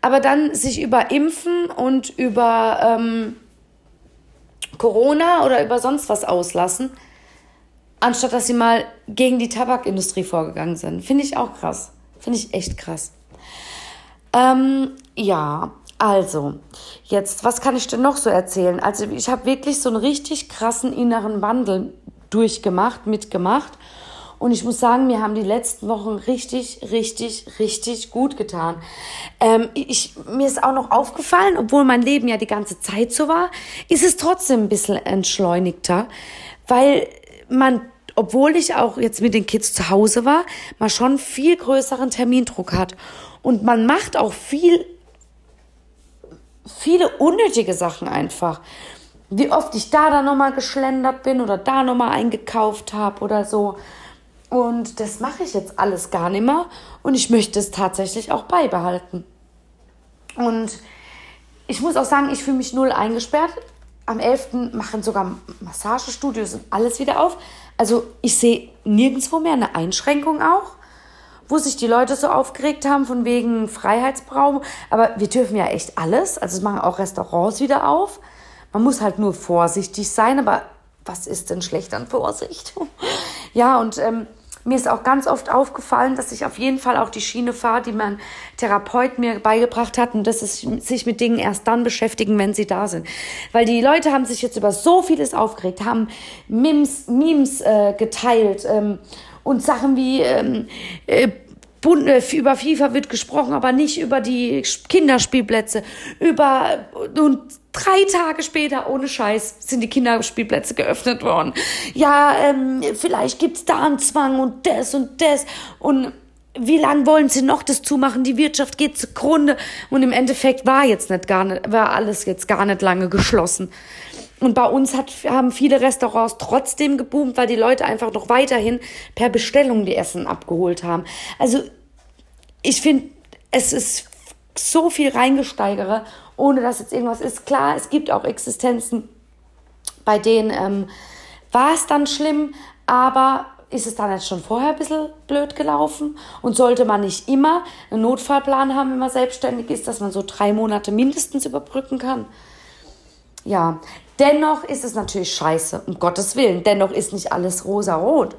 aber dann sich über Impfen und über ähm, Corona oder über sonst was auslassen, anstatt dass sie mal gegen die Tabakindustrie vorgegangen sind. Finde ich auch krass. Finde ich echt krass. Ähm, ja, also, jetzt, was kann ich denn noch so erzählen? Also, ich habe wirklich so einen richtig krassen inneren Wandel durchgemacht, mitgemacht. Und ich muss sagen, mir haben die letzten Wochen richtig, richtig, richtig gut getan. Ähm, ich, mir ist auch noch aufgefallen, obwohl mein Leben ja die ganze Zeit so war, ist es trotzdem ein bisschen entschleunigter, weil man, obwohl ich auch jetzt mit den Kids zu Hause war, mal schon viel größeren Termindruck hat. Und man macht auch viel, viele unnötige Sachen einfach wie oft ich da dann nochmal geschlendert bin oder da nochmal eingekauft habe oder so. Und das mache ich jetzt alles gar nicht mehr und ich möchte es tatsächlich auch beibehalten. Und ich muss auch sagen, ich fühle mich null eingesperrt. Am 11. machen sogar Massagestudios und alles wieder auf. Also ich sehe nirgendwo mehr eine Einschränkung auch. wo sich die Leute so aufgeregt haben von wegen Freiheitsbrauch. Aber wir dürfen ja echt alles. Also es machen auch Restaurants wieder auf. Man muss halt nur vorsichtig sein. Aber was ist denn schlecht an Vorsicht? ja, und ähm, mir ist auch ganz oft aufgefallen, dass ich auf jeden Fall auch die Schiene fahre, die mein Therapeut mir beigebracht hat und das ist sich mit Dingen erst dann beschäftigen, wenn sie da sind. Weil die Leute haben sich jetzt über so vieles aufgeregt, haben Memes, Memes äh, geteilt ähm, und Sachen wie ähm, äh, äh, über FIFA wird gesprochen, aber nicht über die Kinderspielplätze. Über und drei Tage später, ohne Scheiß, sind die Kinderspielplätze geöffnet worden. Ja, ähm, vielleicht gibt's da einen Zwang und das und das und wie lange wollen sie noch das zumachen? Die Wirtschaft geht zugrunde. Und im Endeffekt war jetzt nicht gar nicht, war alles jetzt gar nicht lange geschlossen. Und bei uns hat, haben viele Restaurants trotzdem geboomt, weil die Leute einfach noch weiterhin per Bestellung die Essen abgeholt haben. Also ich finde, es ist so viel reingesteigere, ohne dass jetzt irgendwas ist. Klar, es gibt auch Existenzen, bei denen ähm, war es dann schlimm, aber ist es dann jetzt schon vorher ein bisschen blöd gelaufen? Und sollte man nicht immer einen Notfallplan haben, wenn man selbstständig ist, dass man so drei Monate mindestens überbrücken kann? Ja, dennoch ist es natürlich scheiße, um Gottes Willen. Dennoch ist nicht alles rosa-rot.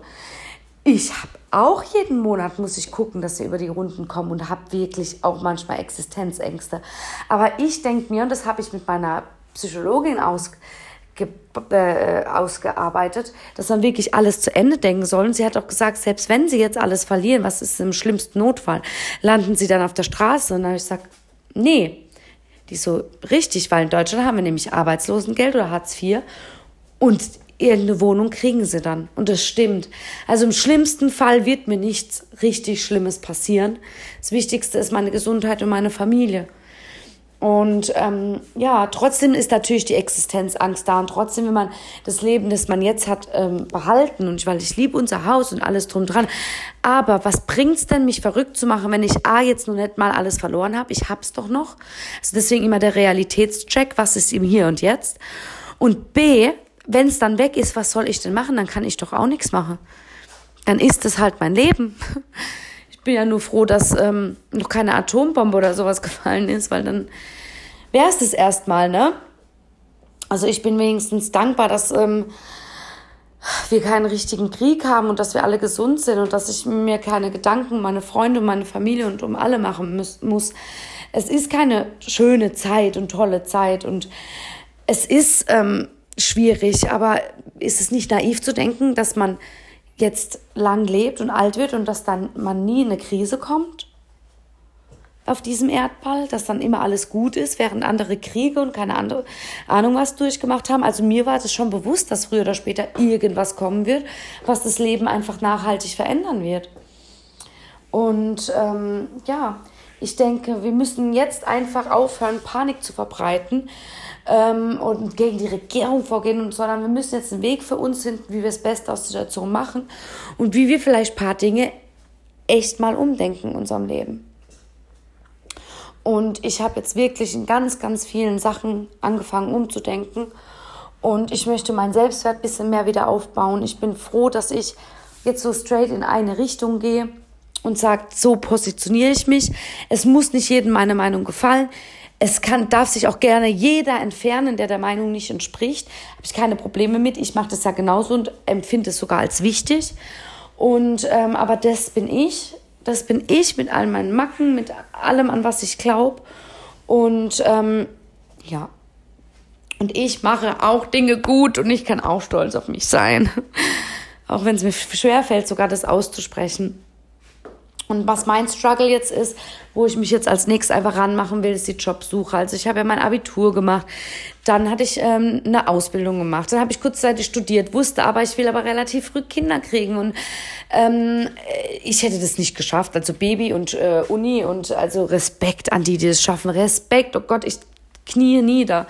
Ich habe auch jeden Monat muss ich gucken, dass sie über die Runden kommen und habe wirklich auch manchmal Existenzängste. Aber ich denke mir, und das habe ich mit meiner Psychologin ausge, äh, ausgearbeitet, dass man wirklich alles zu Ende denken soll. Und sie hat auch gesagt, selbst wenn sie jetzt alles verlieren, was ist im schlimmsten Notfall, landen sie dann auf der Straße. Und dann habe ich gesagt, nee, die so richtig, weil in Deutschland haben wir nämlich Arbeitslosengeld oder Hartz IV. Und irgendeine Wohnung kriegen sie dann. Und das stimmt. Also im schlimmsten Fall wird mir nichts richtig Schlimmes passieren. Das Wichtigste ist meine Gesundheit und meine Familie. Und ähm, ja, trotzdem ist natürlich die Existenzangst da und trotzdem will man das Leben, das man jetzt hat, ähm, behalten. Und ich, weil ich liebe unser Haus und alles drum dran. Aber was bringt's denn, mich verrückt zu machen, wenn ich A, jetzt noch nicht mal alles verloren habe? Ich hab's doch noch. Also deswegen immer der Realitätscheck, was ist im Hier und Jetzt? Und B, wenn es dann weg ist, was soll ich denn machen? Dann kann ich doch auch nichts machen. Dann ist es halt mein Leben. Ich bin ja nur froh, dass ähm, noch keine Atombombe oder sowas gefallen ist, weil dann wäre es das erstmal, ne? Also ich bin wenigstens dankbar, dass ähm, wir keinen richtigen Krieg haben und dass wir alle gesund sind und dass ich mir keine Gedanken um meine Freunde, um meine Familie und um alle machen muss. muss. Es ist keine schöne Zeit und tolle Zeit und es ist ähm, schwierig, aber ist es nicht naiv zu denken, dass man jetzt lang lebt und alt wird und dass dann man nie in eine Krise kommt auf diesem Erdball, dass dann immer alles gut ist, während andere Kriege und keine andere Ahnung was durchgemacht haben. Also mir war es schon bewusst, dass früher oder später irgendwas kommen wird, was das Leben einfach nachhaltig verändern wird. Und ähm, ja, ich denke, wir müssen jetzt einfach aufhören, Panik zu verbreiten ähm, und gegen die Regierung vorgehen, sondern wir müssen jetzt einen Weg für uns finden, wie wir das Beste aus der Situation machen und wie wir vielleicht ein paar Dinge echt mal umdenken in unserem Leben. Und ich habe jetzt wirklich in ganz, ganz vielen Sachen angefangen umzudenken. Und ich möchte mein Selbstwert ein bisschen mehr wieder aufbauen. Ich bin froh, dass ich jetzt so straight in eine Richtung gehe und sage, so positioniere ich mich. Es muss nicht jedem meine Meinung gefallen es kann, darf sich auch gerne jeder entfernen, der der Meinung nicht entspricht. Habe ich keine Probleme mit. Ich mache das ja genauso und empfinde es sogar als wichtig. Und ähm, aber das bin ich. Das bin ich mit all meinen Macken, mit allem, an was ich glaube. Und ähm, ja. Und ich mache auch Dinge gut und ich kann auch stolz auf mich sein. auch wenn es mir schwerfällt, sogar das auszusprechen. Und was mein Struggle jetzt ist, wo ich mich jetzt als nächstes einfach ranmachen will, ist die Jobsuche. Also ich habe ja mein Abitur gemacht, dann hatte ich ähm, eine Ausbildung gemacht, dann habe ich kurzzeitig studiert, wusste aber, ich will aber relativ früh Kinder kriegen und ähm, ich hätte das nicht geschafft. Also Baby und äh, Uni und also Respekt an die, die das schaffen. Respekt, oh Gott, ich knie nieder.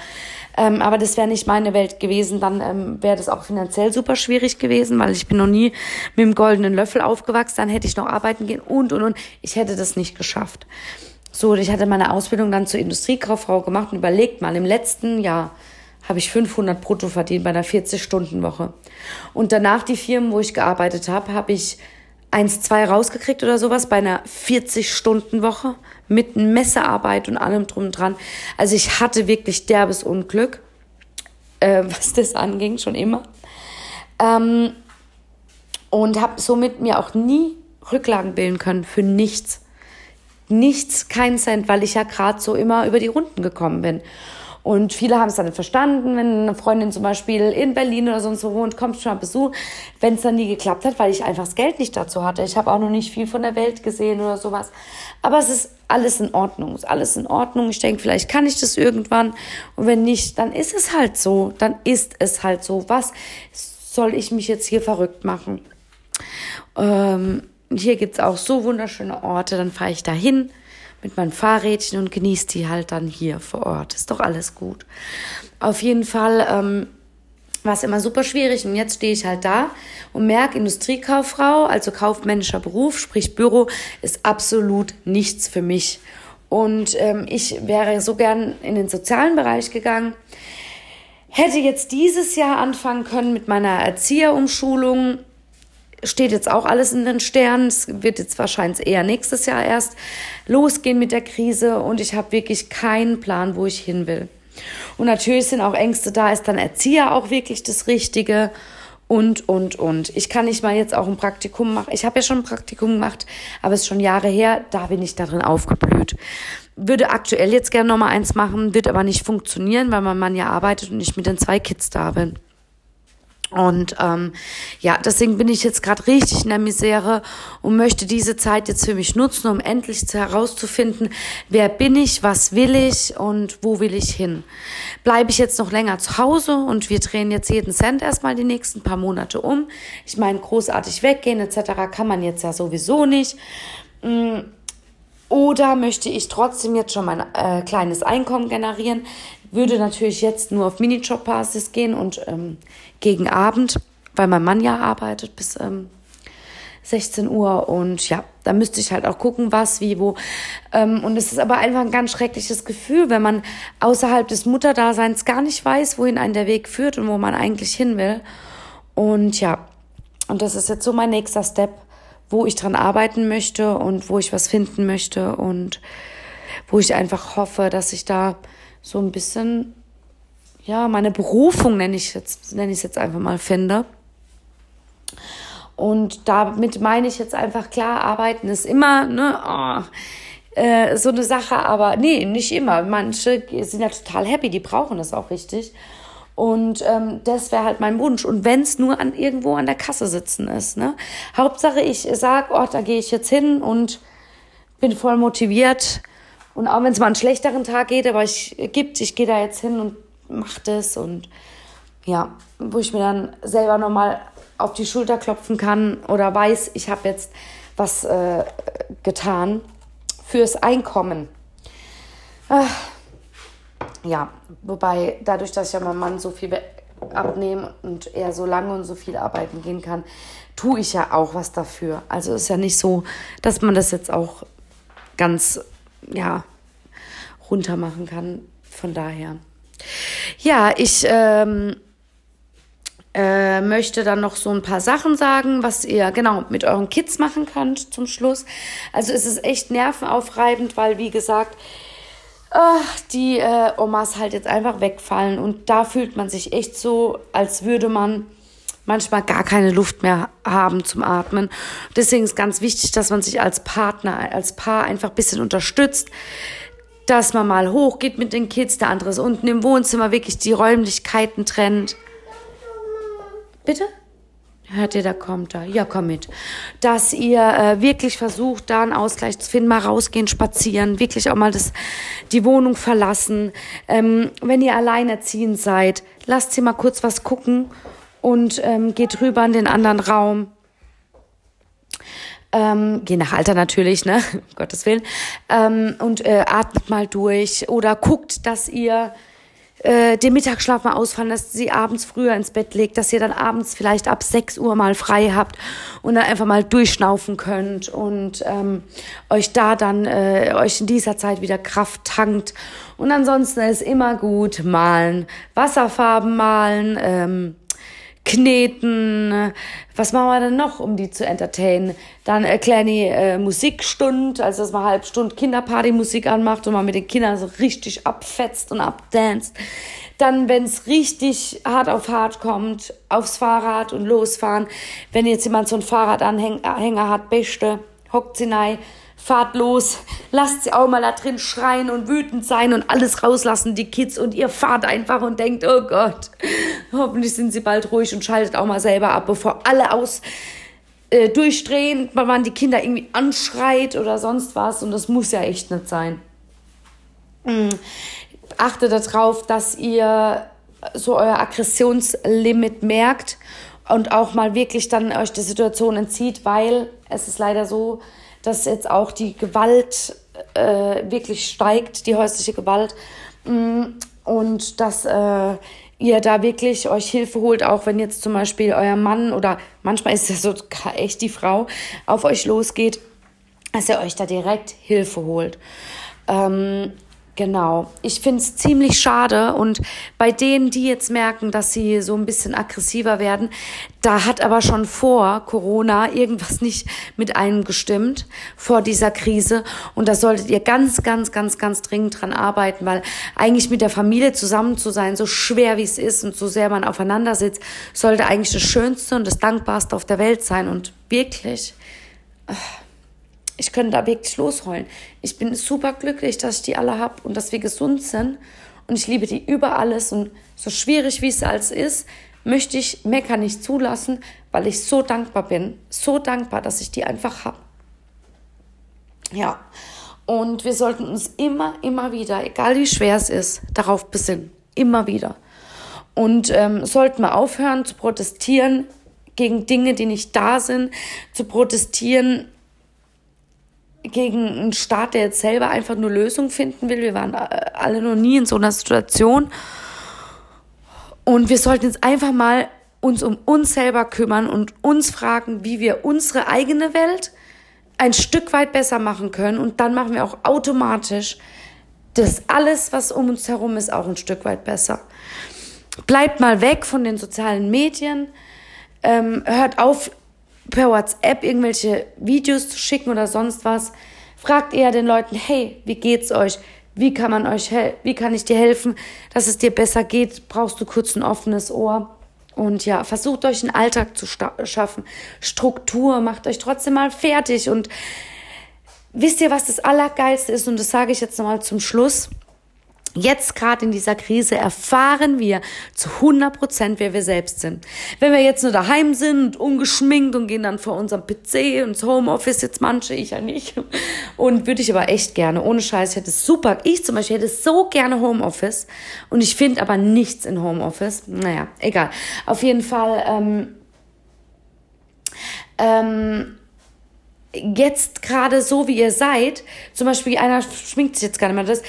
Ähm, aber das wäre nicht meine Welt gewesen. Dann ähm, wäre das auch finanziell super schwierig gewesen, weil ich bin noch nie mit dem goldenen Löffel aufgewachsen. Dann hätte ich noch arbeiten gehen und, und, und. Ich hätte das nicht geschafft. So, ich hatte meine Ausbildung dann zur Industriekauffrau gemacht und überlegt mal, im letzten Jahr habe ich 500 brutto verdient bei einer 40-Stunden-Woche. Und danach die Firmen, wo ich gearbeitet habe, habe ich eins, zwei rausgekriegt oder sowas bei einer 40-Stunden-Woche mit Messearbeit und allem drum und dran. Also ich hatte wirklich derbes Unglück, äh, was das anging, schon immer. Ähm, und habe somit mir auch nie Rücklagen bilden können für nichts. Nichts, kein Cent, weil ich ja gerade so immer über die Runden gekommen bin. Und viele haben es dann verstanden, wenn eine Freundin zum Beispiel in Berlin oder sonst wo wohnt, kommt schon mal Besuch, wenn es dann nie geklappt hat, weil ich einfach das Geld nicht dazu hatte. Ich habe auch noch nicht viel von der Welt gesehen oder sowas. Aber es ist alles in Ordnung, ist alles in Ordnung. Ich denke, vielleicht kann ich das irgendwann. Und wenn nicht, dann ist es halt so. Dann ist es halt so. Was soll ich mich jetzt hier verrückt machen? Ähm, hier gibt's auch so wunderschöne Orte, dann fahre ich da hin mit meinem Fahrrädchen und genieße die halt dann hier vor Ort. Ist doch alles gut. Auf jeden Fall ähm, war es immer super schwierig und jetzt stehe ich halt da und merke, Industriekauffrau, also kaufmännischer Beruf, sprich Büro, ist absolut nichts für mich. Und ähm, ich wäre so gern in den sozialen Bereich gegangen. Hätte jetzt dieses Jahr anfangen können mit meiner Erzieherumschulung, steht jetzt auch alles in den Sternen. Es wird jetzt wahrscheinlich eher nächstes Jahr erst losgehen mit der Krise und ich habe wirklich keinen Plan, wo ich hin will. Und natürlich sind auch Ängste da, ist dann Erzieher auch wirklich das Richtige und, und, und. Ich kann nicht mal jetzt auch ein Praktikum machen. Ich habe ja schon ein Praktikum gemacht, aber es ist schon Jahre her, da bin ich darin aufgeblüht. Würde aktuell jetzt gerne nochmal eins machen, wird aber nicht funktionieren, weil mein Mann ja arbeitet und ich mit den zwei Kids da bin. Und ähm, ja, deswegen bin ich jetzt gerade richtig in der Misere und möchte diese Zeit jetzt für mich nutzen, um endlich herauszufinden, wer bin ich, was will ich und wo will ich hin. Bleibe ich jetzt noch länger zu Hause und wir drehen jetzt jeden Cent erstmal die nächsten paar Monate um. Ich meine, großartig weggehen etc. kann man jetzt ja sowieso nicht. Mm, oder möchte ich trotzdem jetzt schon mein äh, kleines Einkommen generieren? Würde natürlich jetzt nur auf Minijob-Basis gehen und ähm, gegen Abend, weil mein Mann ja arbeitet bis ähm, 16 Uhr und ja, da müsste ich halt auch gucken, was, wie, wo. Ähm, und es ist aber einfach ein ganz schreckliches Gefühl, wenn man außerhalb des Mutterdaseins gar nicht weiß, wohin einen der Weg führt und wo man eigentlich hin will. Und ja, und das ist jetzt so mein nächster Step, wo ich dran arbeiten möchte und wo ich was finden möchte und wo ich einfach hoffe, dass ich da so ein bisschen ja, meine Berufung nenne ich jetzt, nenne ich es jetzt einfach mal finde. Und damit meine ich jetzt einfach klar, arbeiten ist immer, ne, oh, so eine Sache, aber nee, nicht immer. Manche sind ja total happy, die brauchen das auch richtig. Und ähm, das wäre halt mein Wunsch. Und wenn es nur an irgendwo an der Kasse sitzen ist, ne? Hauptsache, ich sag, oh, da gehe ich jetzt hin und bin voll motiviert. Und auch wenn es mal einen schlechteren Tag geht, aber ich gibt, ich gehe da jetzt hin und macht es und ja, wo ich mir dann selber nochmal auf die Schulter klopfen kann oder weiß, ich habe jetzt was äh, getan fürs Einkommen. Ach, ja, wobei dadurch, dass ich ja meinem Mann so viel abnehme und er so lange und so viel arbeiten gehen kann, tue ich ja auch was dafür. Also ist ja nicht so, dass man das jetzt auch ganz, ja, runter machen kann. Von daher. Ja, ich ähm, äh, möchte dann noch so ein paar Sachen sagen, was ihr genau mit euren Kids machen könnt zum Schluss. Also es ist echt nervenaufreibend, weil wie gesagt, ach, die äh, Omas halt jetzt einfach wegfallen und da fühlt man sich echt so, als würde man manchmal gar keine Luft mehr haben zum Atmen. Deswegen ist ganz wichtig, dass man sich als Partner, als Paar einfach ein bisschen unterstützt dass man mal hochgeht mit den Kids, der andere ist unten im Wohnzimmer, wirklich die Räumlichkeiten trennt. Bitte? Hört ihr, da kommt er. Ja, komm mit. Dass ihr äh, wirklich versucht, da einen Ausgleich zu finden, mal rausgehen, spazieren, wirklich auch mal das, die Wohnung verlassen. Ähm, wenn ihr alleinerziehend seid, lasst sie mal kurz was gucken und ähm, geht rüber in den anderen Raum. Ähm, je nach Alter natürlich, ne, um Gottes Willen, ähm, und äh, atmet mal durch oder guckt, dass ihr äh, den Mittagsschlaf mal ausfallen, dass sie abends früher ins Bett legt, dass ihr dann abends vielleicht ab 6 Uhr mal frei habt und dann einfach mal durchschnaufen könnt und ähm, euch da dann, äh, euch in dieser Zeit wieder Kraft tankt. Und ansonsten ist immer gut malen, Wasserfarben malen, ähm, kneten. Was machen wir denn noch, um die zu entertainen? Dann eine kleine äh, Musikstunde, also dass man halb Stunde Kinderparty-Musik anmacht und man mit den Kindern so richtig abfetzt und abdanzt. Dann, wenn es richtig hart auf hart kommt, aufs Fahrrad und losfahren. Wenn jetzt jemand so einen Fahrradanhänger hat, beste, hockt sie rein, fahrt los, lasst sie auch mal da drin schreien und wütend sein und alles rauslassen, die Kids, und ihr fahrt einfach und denkt, oh Gott, hoffentlich sind sie bald ruhig und schaltet auch mal selber ab, bevor alle aus äh, durchdrehen, weil man die Kinder irgendwie anschreit oder sonst was und das muss ja echt nicht sein. Mhm. Achtet darauf, dass ihr so euer Aggressionslimit merkt und auch mal wirklich dann euch der Situation entzieht, weil es ist leider so, dass jetzt auch die Gewalt äh, wirklich steigt, die häusliche Gewalt. Mm, und dass äh, ihr da wirklich euch Hilfe holt, auch wenn jetzt zum Beispiel euer Mann oder manchmal ist es so echt die Frau auf euch losgeht, dass ihr euch da direkt Hilfe holt. Ähm, Genau. Ich finde es ziemlich schade und bei denen, die jetzt merken, dass sie so ein bisschen aggressiver werden, da hat aber schon vor Corona irgendwas nicht mit einem gestimmt, vor dieser Krise. Und da solltet ihr ganz, ganz, ganz, ganz dringend dran arbeiten, weil eigentlich mit der Familie zusammen zu sein, so schwer wie es ist und so sehr man aufeinander sitzt, sollte eigentlich das Schönste und das Dankbarste auf der Welt sein. Und wirklich. Äh, ich könnte da wirklich losheulen. Ich bin super glücklich, dass ich die alle habe und dass wir gesund sind. Und ich liebe die über alles. Und so schwierig wie es als ist, möchte ich Mecker nicht zulassen, weil ich so dankbar bin. So dankbar, dass ich die einfach habe. Ja. Und wir sollten uns immer, immer wieder, egal wie schwer es ist, darauf besinnen. Immer wieder. Und ähm, sollten wir aufhören zu protestieren gegen Dinge, die nicht da sind, zu protestieren gegen einen Staat, der jetzt selber einfach nur Lösungen finden will. Wir waren äh, alle noch nie in so einer Situation. Und wir sollten jetzt einfach mal uns um uns selber kümmern und uns fragen, wie wir unsere eigene Welt ein Stück weit besser machen können. Und dann machen wir auch automatisch das alles, was um uns herum ist, auch ein Stück weit besser. Bleibt mal weg von den sozialen Medien. Ähm, hört auf, per WhatsApp irgendwelche Videos zu schicken oder sonst was. Fragt eher den Leuten, hey, wie geht's euch? Wie kann man euch wie kann ich dir helfen, dass es dir besser geht? Brauchst du kurz ein offenes Ohr? Und ja, versucht euch einen Alltag zu schaffen. Struktur, macht euch trotzdem mal fertig. Und wisst ihr, was das Allergeilste ist? Und das sage ich jetzt nochmal zum Schluss. Jetzt gerade in dieser Krise erfahren wir zu 100 Prozent, wer wir selbst sind. Wenn wir jetzt nur daheim sind ungeschminkt und gehen dann vor unserem PC ins Homeoffice, jetzt manche, ich ja nicht. Und würde ich aber echt gerne, ohne Scheiß, ich hätte super, ich zum Beispiel hätte so gerne Homeoffice und ich finde aber nichts in Homeoffice. Naja, egal. Auf jeden Fall, ähm, ähm, jetzt gerade so wie ihr seid, zum Beispiel einer schminkt sich jetzt gar nicht mehr das,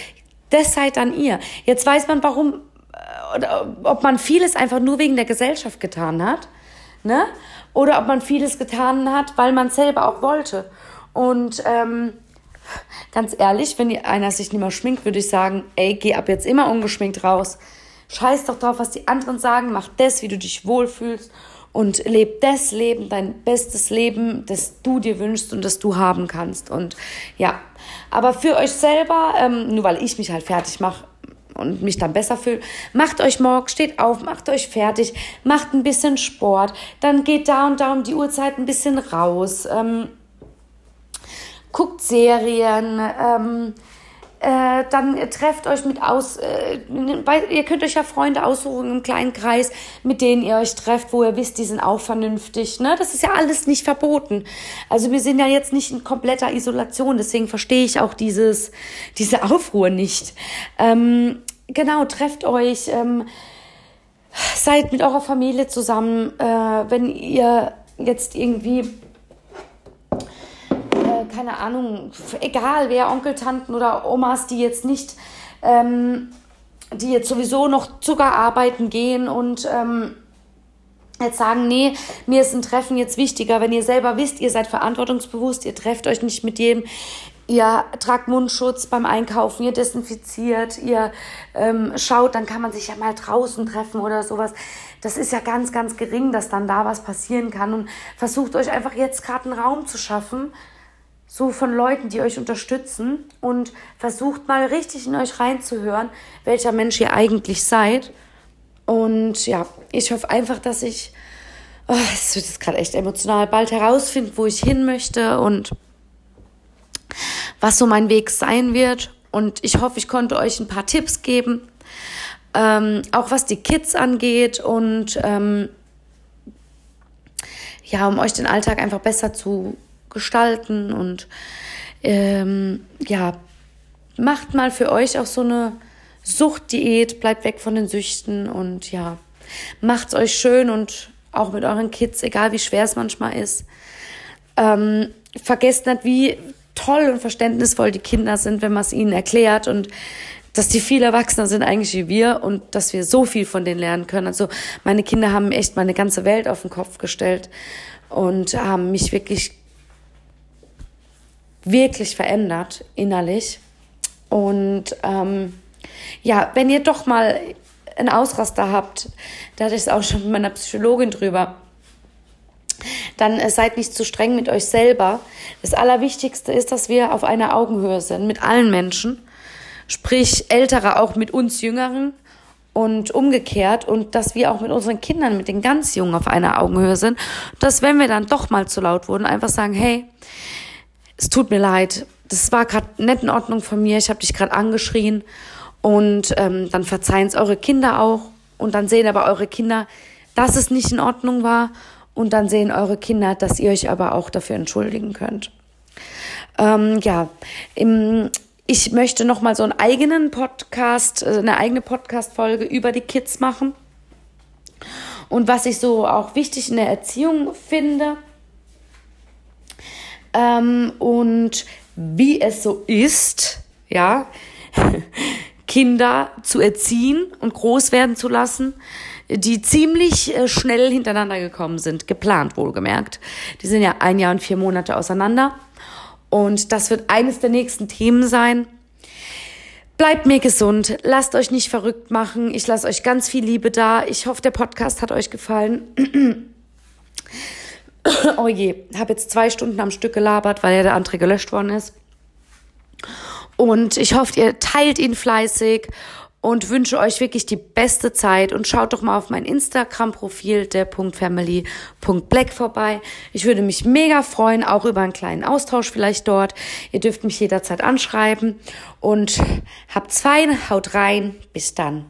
das seid dann ihr. Jetzt weiß man, warum, äh, ob man vieles einfach nur wegen der Gesellschaft getan hat, ne? Oder ob man vieles getan hat, weil man selber auch wollte. Und ähm, ganz ehrlich, wenn einer sich nicht mehr schminkt, würde ich sagen, ey, geh ab jetzt immer ungeschminkt raus. Scheiß doch drauf, was die anderen sagen, mach das, wie du dich wohlfühlst und leb das Leben, dein bestes Leben, das du dir wünschst und das du haben kannst. Und ja, aber für euch selber, ähm, nur weil ich mich halt fertig mache, und mich dann besser fühle. Macht euch morgen, steht auf, macht euch fertig, macht ein bisschen Sport, dann geht da und da um die Uhrzeit ein bisschen raus, ähm, guckt Serien, ähm, äh, dann trefft euch mit aus, äh, bei, ihr könnt euch ja Freunde aussuchen im kleinen Kreis, mit denen ihr euch trefft, wo ihr wisst, die sind auch vernünftig. Ne? Das ist ja alles nicht verboten. Also wir sind ja jetzt nicht in kompletter Isolation, deswegen verstehe ich auch dieses, diese Aufruhr nicht. Ähm, genau, trefft euch, ähm, seid mit eurer Familie zusammen, äh, wenn ihr jetzt irgendwie keine Ahnung, egal wer, Onkel, Tanten oder Omas, die jetzt nicht, ähm, die jetzt sowieso noch Zucker arbeiten gehen und ähm, jetzt sagen, nee, mir ist ein Treffen jetzt wichtiger, wenn ihr selber wisst, ihr seid verantwortungsbewusst, ihr trefft euch nicht mit jedem, ihr tragt Mundschutz beim Einkaufen, ihr desinfiziert, ihr ähm, schaut, dann kann man sich ja mal draußen treffen oder sowas. Das ist ja ganz, ganz gering, dass dann da was passieren kann. Und versucht euch einfach jetzt gerade einen Raum zu schaffen, so von Leuten, die euch unterstützen und versucht mal richtig in euch reinzuhören, welcher Mensch ihr eigentlich seid. Und ja, ich hoffe einfach, dass ich, oh, es wird jetzt gerade echt emotional, bald herausfinden, wo ich hin möchte und was so mein Weg sein wird. Und ich hoffe, ich konnte euch ein paar Tipps geben, ähm, auch was die Kids angeht und ähm, ja, um euch den Alltag einfach besser zu gestalten und ähm, ja, macht mal für euch auch so eine Suchtdiät, bleibt weg von den Süchten und ja, macht's euch schön und auch mit euren Kids, egal wie schwer es manchmal ist. Ähm, vergesst nicht, wie toll und verständnisvoll die Kinder sind, wenn man es ihnen erklärt und dass die viel erwachsener sind eigentlich wie wir und dass wir so viel von denen lernen können. Also meine Kinder haben echt meine ganze Welt auf den Kopf gestellt und haben mich wirklich wirklich verändert innerlich. Und ähm, ja, wenn ihr doch mal einen Ausraster habt, da hatte ich es auch schon mit meiner Psychologin drüber, dann äh, seid nicht zu streng mit euch selber. Das Allerwichtigste ist, dass wir auf einer Augenhöhe sind mit allen Menschen, sprich Ältere auch mit uns Jüngeren und umgekehrt und dass wir auch mit unseren Kindern, mit den ganz Jungen auf einer Augenhöhe sind, dass wenn wir dann doch mal zu laut wurden, einfach sagen, hey, es tut mir leid, das war gerade nicht in Ordnung von mir, ich habe dich gerade angeschrien. Und ähm, dann verzeihen es eure Kinder auch. Und dann sehen aber eure Kinder, dass es nicht in Ordnung war. Und dann sehen eure Kinder, dass ihr euch aber auch dafür entschuldigen könnt. Ähm, ja, im, ich möchte noch mal so einen eigenen Podcast, äh, eine eigene Podcast-Folge über die Kids machen. Und was ich so auch wichtig in der Erziehung finde, ähm, und wie es so ist, ja, Kinder zu erziehen und groß werden zu lassen, die ziemlich äh, schnell hintereinander gekommen sind, geplant wohlgemerkt. Die sind ja ein Jahr und vier Monate auseinander. Und das wird eines der nächsten Themen sein. Bleibt mir gesund, lasst euch nicht verrückt machen. Ich lasse euch ganz viel Liebe da. Ich hoffe, der Podcast hat euch gefallen. oh je, habe jetzt zwei Stunden am Stück gelabert, weil ja der andere gelöscht worden ist. Und ich hoffe, ihr teilt ihn fleißig und wünsche euch wirklich die beste Zeit und schaut doch mal auf mein Instagram-Profil der .family.black vorbei. Ich würde mich mega freuen, auch über einen kleinen Austausch vielleicht dort. Ihr dürft mich jederzeit anschreiben und habt's fein, haut rein, bis dann.